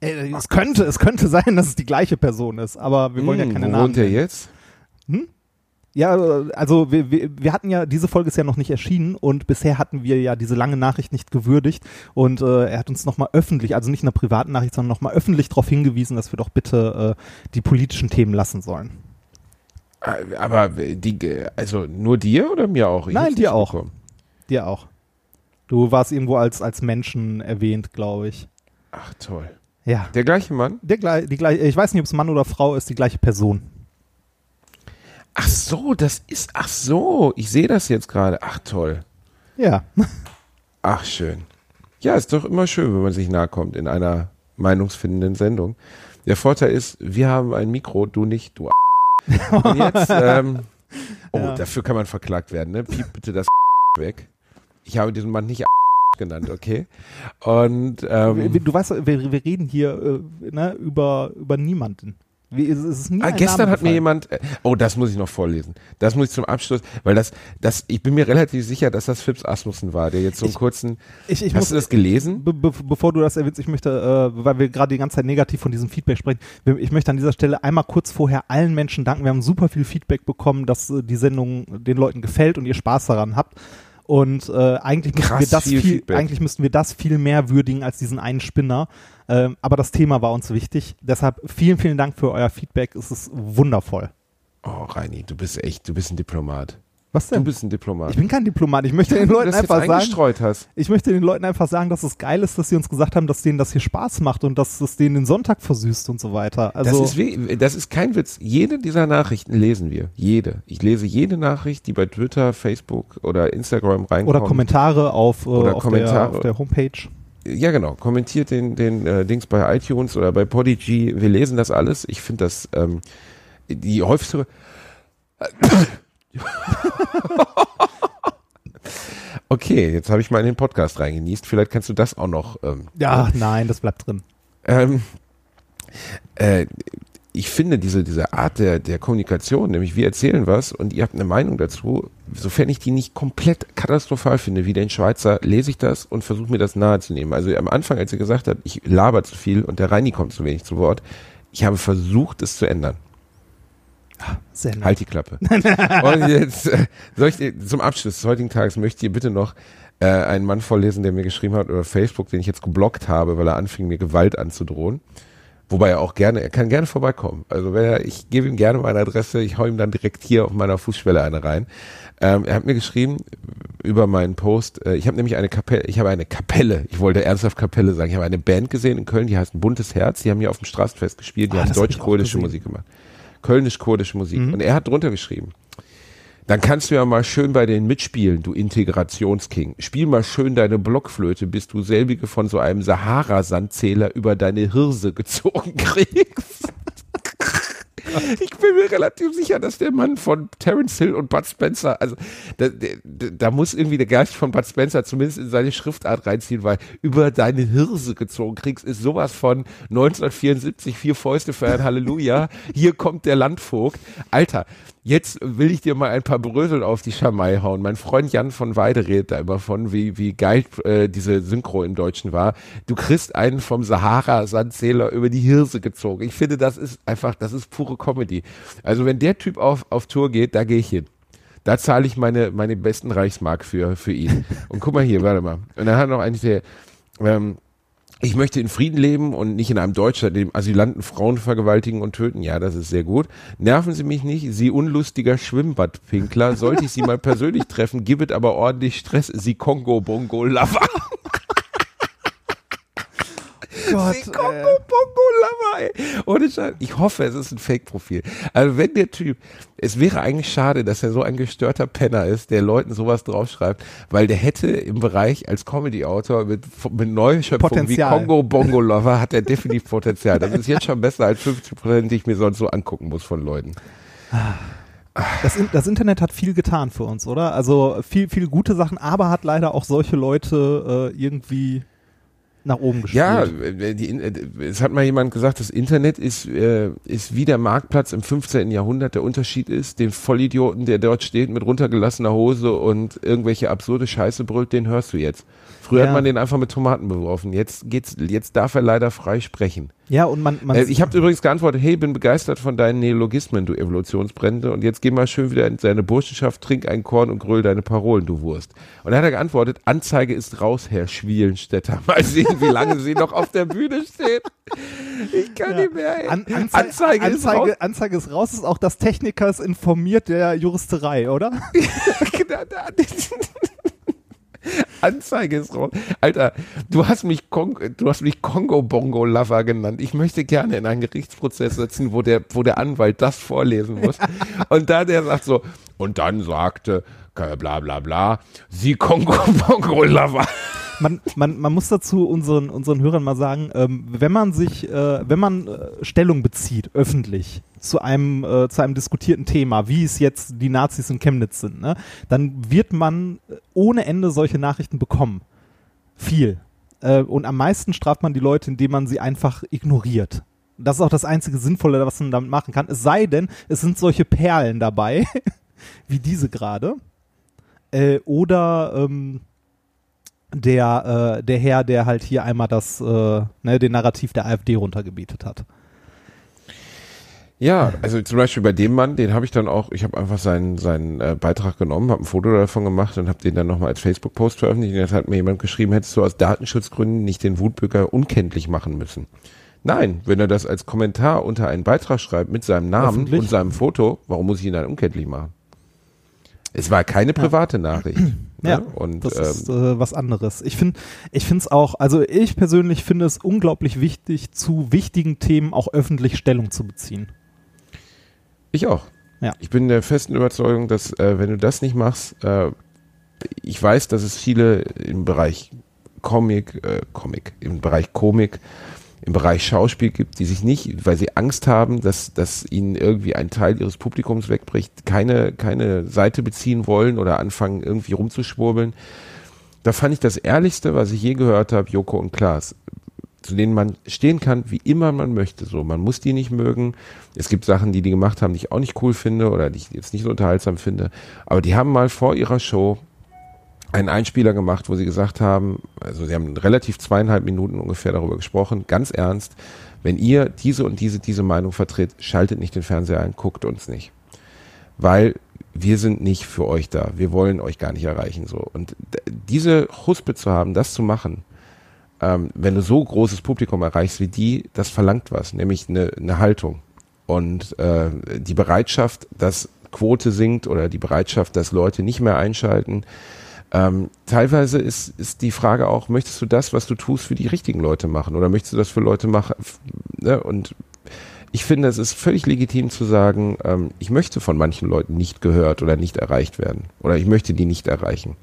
äh, es könnte, es könnte [laughs] sein, dass es die gleiche Person ist, aber wir wollen ja Hm, keine wo Namen. wohnt der jetzt? Ja, äh, also wir, wir, wir hatten ja, diese Folge ist ja noch nicht erschienen und bisher hatten wir ja diese lange Nachricht nicht gewürdigt und äh, er hat uns nochmal öffentlich, also nicht in einer privaten Nachricht, sondern nochmal öffentlich darauf hingewiesen, dass wir doch bitte äh, die politischen Themen lassen sollen. Äh, Aber die, also nur dir oder mir auch? Ich Nein, dir auch. bekommen. Dir auch. Du warst irgendwo als, als Menschen erwähnt, glaube ich. Ach toll. Ja. Der gleiche Mann? Der, gleich- die gleiche, ich weiß nicht, ob es Mann oder Frau ist, die gleiche Person. Ach so, das ist, ach so, ich sehe das jetzt gerade. Ach toll. Ja. [laughs] Ach schön. Ja, ist doch immer schön, wenn man sich nahe kommt in einer meinungsfindenden Sendung. Der Vorteil ist, wir haben ein Mikro, du nicht, du. [laughs] Und jetzt, ähm, [laughs] oh, Ja. dafür kann man verklagt werden, ne? Piep bitte das weg. Ich habe diesen Mann nicht genannt, okay? Und ähm, Du weißt, wir, wir reden hier äh, ne, über, über niemanden. Wie, es ist nie Ah, gestern hat mir jemand, äh, oh, das muss ich noch vorlesen. Das muss ich zum Abschluss, weil das, das, ich bin mir relativ sicher, dass das Phipps Asmussen war, der jetzt so einen Ich- kurzen, Ich, ich hast muss, du das gelesen? Be be bevor du das erwähnst, ich möchte, äh, weil wir gerade die ganze Zeit negativ von diesem Feedback sprechen, ich möchte an dieser Stelle einmal kurz vorher allen Menschen danken. Wir haben super viel Feedback bekommen, dass äh, die Sendung den Leuten gefällt und ihr Spaß daran habt. Und äh, eigentlich, müssten wir das viel eigentlich müssten wir das viel mehr würdigen als diesen einen Spinner. Ähm, aber das Thema war uns wichtig. Deshalb vielen, vielen Dank für euer Feedback. Es ist wundervoll. Oh, Reini, du bist echt, du bist ein Diplomat. Was Du denn? bist ein Diplomat. Ich bin kein Diplomat. Ich möchte den [laughs] du Leuten jetzt einfach sagen, hast. ich möchte den Leuten einfach sagen, dass es geil ist, dass sie uns gesagt haben, dass denen das hier Spaß macht und dass es denen den Sonntag versüßt und so weiter. Also das, ist, das ist kein Witz. Jede dieser Nachrichten lesen wir. Jede. Ich lese jede Nachricht, die bei Twitter, Facebook oder Instagram reinkommt. oder Kommentare auf, äh, Oder auf, Kommentare. Der, auf der Homepage. Ja, genau. Kommentiert den, den äh, Dings bei iTunes oder bei Podigy. Wir lesen das alles. Ich finde das ähm, die häufigste. [laughs] okay, jetzt habe ich mal in den Podcast reingenießt. Vielleicht kannst du das auch noch. Ähm, Ja, nein, das bleibt drin. ähm, äh, ich finde diese, diese Art der, der Kommunikation, nämlich wir erzählen was und ihr habt eine Meinung dazu, sofern ich die nicht komplett katastrophal finde, wie den Schweizer, lese ich das und versuche mir das nahezunehmen. Also am Anfang, als ihr gesagt habt, ich laber zu viel und der Reini kommt zu wenig zu Wort, ich habe versucht, es zu ändern. Sehr nett. Halt die Klappe. [laughs] und jetzt äh, soll ich zum Abschluss des heutigen Tages möchte ich bitte noch äh, einen Mann vorlesen, der mir geschrieben hat über Facebook, den ich jetzt geblockt habe, weil er anfing, mir Gewalt anzudrohen. Wobei er auch gerne, er kann gerne vorbeikommen. Also wenn er, ich gebe ihm gerne meine Adresse, ich hau ihm dann direkt hier auf meiner Fußschwelle eine rein. Ähm, er hat mir geschrieben über meinen Post, äh, ich habe nämlich eine Kapelle, ich habe eine Kapelle, ich wollte ernsthaft Kapelle sagen, ich habe eine Band gesehen in Köln, die heißt Buntes Herz, die haben hier auf dem Straßenfest gespielt, die Ah, haben deutsch-kurdische. Musik gemacht. Kölnisch-kurdische Musik. Mhm. Und er hat drunter geschrieben, dann kannst du ja mal schön bei denen mitspielen, du Integrationsking. Spiel mal schön deine Blockflöte, bis du selbige von so einem Sahara-Sandzähler über deine Hirse [laughs] gezogen kriegst. Ich bin mir relativ sicher, dass der Mann von Terence Hill und Bud Spencer, also da, da, da muss irgendwie der Geist von Bud Spencer zumindest in seine Schriftart reinziehen, weil über deine Hirse gezogen kriegst, ist sowas von 1974, vier Fäuste für ein Halleluja. Hier kommt der Landvogt. Alter, jetzt will ich dir mal ein paar Brösel auf die Schamei hauen. Mein Freund Jan von Weide redet da immer von, wie, wie geil äh, diese Synchro im Deutschen war. Du kriegst einen vom Sahara-Sandzähler über die Hirse gezogen. Ich finde, das ist einfach, das ist pure Comedy. Also wenn der Typ auf, auf Tour geht, da gehe ich hin. Da zahle ich meine, meine besten Reichsmark für, für ihn. Und guck mal hier, warte mal. Und dann hat noch eigentlich der, ähm, ich möchte in Frieden leben und nicht in einem Deutschland, dem Asylanten Frauen vergewaltigen und töten. Ja, das ist sehr gut. Nerven Sie mich nicht, Sie unlustiger Schwimmbadpinkler. Sollte ich Sie mal persönlich treffen, gibt es aber ordentlich Stress. Sie Kongo Bongo Lava. Gott, Bongo. Ohne Scheiß. Ich hoffe, es ist ein Fake-Profil. Also wenn der Typ, es wäre eigentlich schade, dass er so ein gestörter Penner ist, der Leuten sowas draufschreibt, weil der hätte im Bereich als Comedy-Autor mit, mit Neuschöpfungen wie Potenzial. Kongo Bongo Lover hat er definitiv Potenzial. Das ist jetzt schon besser als 50 Prozent, die ich mir sonst so angucken muss von Leuten. das, das Internet hat viel getan für uns, oder? Also viel, viel gute Sachen, aber hat leider auch solche Leute äh, irgendwie nach oben gespielt. Ja, äh, die, äh, es hat mal jemand gesagt, das Internet ist, äh, ist wie der Marktplatz im 15. Jahrhundert. Der Unterschied ist, den Vollidioten, der dort steht mit runtergelassener Hose und irgendwelche absurde Scheiße brüllt, den hörst du jetzt. Früher Ja. hat man den einfach mit Tomaten beworfen. Jetzt geht's, jetzt darf er leider frei sprechen. Ja, und man, man Äh, ich habe übrigens geantwortet, hey, bin begeistert von deinen Neologismen, du Evolutionsbrände. Und jetzt geh mal schön wieder in deine Burschenschaft, trink ein Korn und gröll deine Parolen, du Wurst. Und dann hat er geantwortet, Anzeige ist raus, Herr Schwielenstädter. [laughs] Mal sehen, wie lange sie noch auf der Bühne steht. Ich kann Ja. nicht mehr. Ey. An, Anzei Anzeige, ist raus. Anzeige, Anzeige ist raus, ist auch das Technikers informiert der Juristerei, oder? [laughs] [laughs] [laughs] Anzeige ist raus. Alter, du hast mich Kong, du hast mich Kongo Bongo Lover genannt. Ich möchte gerne in einen Gerichtsprozess setzen, wo der, wo der Anwalt das vorlesen muss. Und da der sagt so, und dann sagte, bla bla bla, sie Kongo Bongo Lover. Man, man, man muss dazu unseren, unseren Hörern mal sagen, ähm, wenn man sich, äh, wenn man äh, Stellung bezieht, öffentlich, zu einem, äh, zu einem diskutierten Thema, wie es jetzt die Nazis in Chemnitz sind, ne, dann wird man ohne Ende solche Nachrichten bekommen. Viel. Äh, und am meisten straft man die Leute, indem man sie einfach ignoriert. Das ist auch das einzige Sinnvolle, was man damit machen kann. Es sei denn, es sind solche Perlen dabei, [laughs] wie diese gerade. Äh, oder ähm, der, äh, der Herr, der halt hier einmal das, äh, ne, den Narrativ der AfD runtergebietet hat. Ja, also zum Beispiel bei dem Mann, den habe ich dann auch, ich habe einfach seinen, seinen äh, Beitrag genommen, habe ein Foto davon gemacht und habe den dann nochmal als Facebook-Post veröffentlicht. Und jetzt hat mir jemand geschrieben, hättest du aus Datenschutzgründen nicht den Wutbürger unkenntlich machen müssen. Nein, wenn er das als Kommentar unter einen Beitrag schreibt mit seinem Namen und seinem Foto, warum muss ich ihn dann unkenntlich machen? Es war keine private ja. Nachricht. Ne? Ja, und, das ähm, ist äh, was anderes. Ich finde, ich finde es auch, also ich persönlich finde es unglaublich wichtig, zu wichtigen Themen auch öffentlich Stellung zu beziehen. Ich auch. Ja. Ich bin der festen Überzeugung, dass äh, wenn du das nicht machst, äh, ich weiß, dass es viele im Bereich Comic, äh, Comic, im Bereich Komik, im Bereich Schauspiel gibt, die sich nicht, weil sie Angst haben, dass, dass ihnen irgendwie ein Teil ihres Publikums wegbricht, keine, keine Seite beziehen wollen oder anfangen irgendwie rumzuschwurbeln. Da fand ich das Ehrlichste, was ich je gehört habe, Joko und Klaas zu denen man stehen kann, wie immer man möchte. So, man muss die nicht mögen. Es gibt Sachen, die die gemacht haben, die ich auch nicht cool finde oder die ich jetzt nicht so unterhaltsam finde. Aber die haben mal vor ihrer Show einen Einspieler gemacht, wo sie gesagt haben, also sie haben relativ zweieinhalb Minuten ungefähr darüber gesprochen, ganz ernst, wenn ihr diese und diese, diese Meinung vertritt, schaltet nicht den Fernseher ein, guckt uns nicht. Weil wir sind nicht für euch da. Wir wollen euch gar nicht erreichen, so. Und diese Huspe zu haben, das zu machen, ähm, wenn du so großes Publikum erreichst wie die, das verlangt was, nämlich eine, eine Haltung. Und äh, die Bereitschaft, dass Quote sinkt oder die Bereitschaft, dass Leute nicht mehr einschalten. Ähm, teilweise ist, ist die Frage auch, möchtest du das, was du tust, für die richtigen Leute machen oder möchtest du das für Leute machen? Ne? Und ich finde, es ist völlig legitim zu sagen, ähm, ich möchte von manchen Leuten nicht gehört oder nicht erreicht werden oder ich möchte die nicht erreichen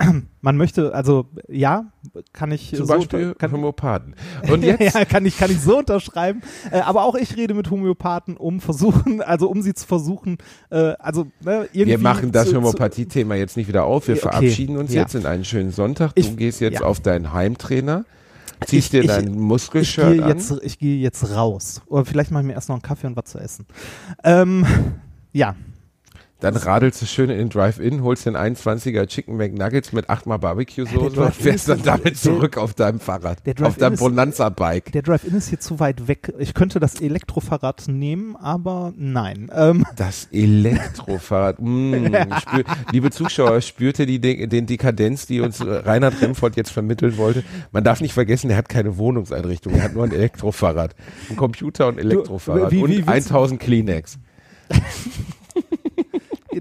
[clears throat] man möchte, also ja, kann ich zum so Beispiel kann, Homöopathen. Und [laughs] jetzt ja, kann ich kann ich so unterschreiben. Äh, aber auch ich rede mit Homöopathen, um versuchen, [laughs] also um sie zu versuchen, äh, also ne, irgendwie. Wir machen das Homöopathie-Thema jetzt nicht wieder auf. Wir okay, verabschieden uns ja. jetzt in einen schönen Sonntag. Du ich, gehst jetzt ja. auf deinen Heimtrainer. Ziehst ich, dir dein Muskelshirt an? Jetzt, ich gehe jetzt raus. Oder vielleicht mache ich mir erst noch einen Kaffee und was zu essen. Ähm, ja, dann radelst du schön in den Drive-In, holst den 21er Chicken McNuggets mit achtmal Barbecue-Soße und fährst dann damit zurück auf deinem Fahrrad, auf deinem Bonanza-Bike. Der Drive-In ist hier zu weit weg. Ich könnte das Elektrofahrrad nehmen, aber nein. Ähm. Das Elektrofahrrad. [laughs] mm, spür, liebe Zuschauer, spürte die den Dekadenz, die uns Reinhard Remford jetzt vermitteln wollte. Man darf nicht vergessen, er hat keine Wohnungseinrichtung, er hat nur ein Elektrofahrrad. Ein Computer und Elektrofahrrad du, wie, wie, und 1000 Kleenex. [laughs]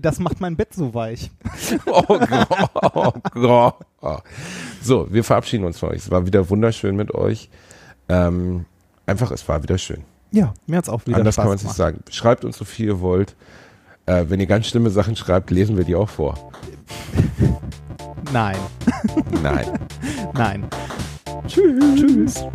das macht mein Bett so weich. [laughs] oh, oh, oh, oh. So, wir verabschieden uns von euch. Es war wieder wunderschön mit euch. Ähm, einfach, es war wieder schön. Ja, mir hat es auch wieder Anders Spaß kann man es nicht sagen. Schreibt uns so viel ihr wollt. Äh, wenn ihr ganz schlimme Sachen schreibt, lesen wir die auch vor. Nein. Nein. [laughs] Nein. Tschüss. Tschüss.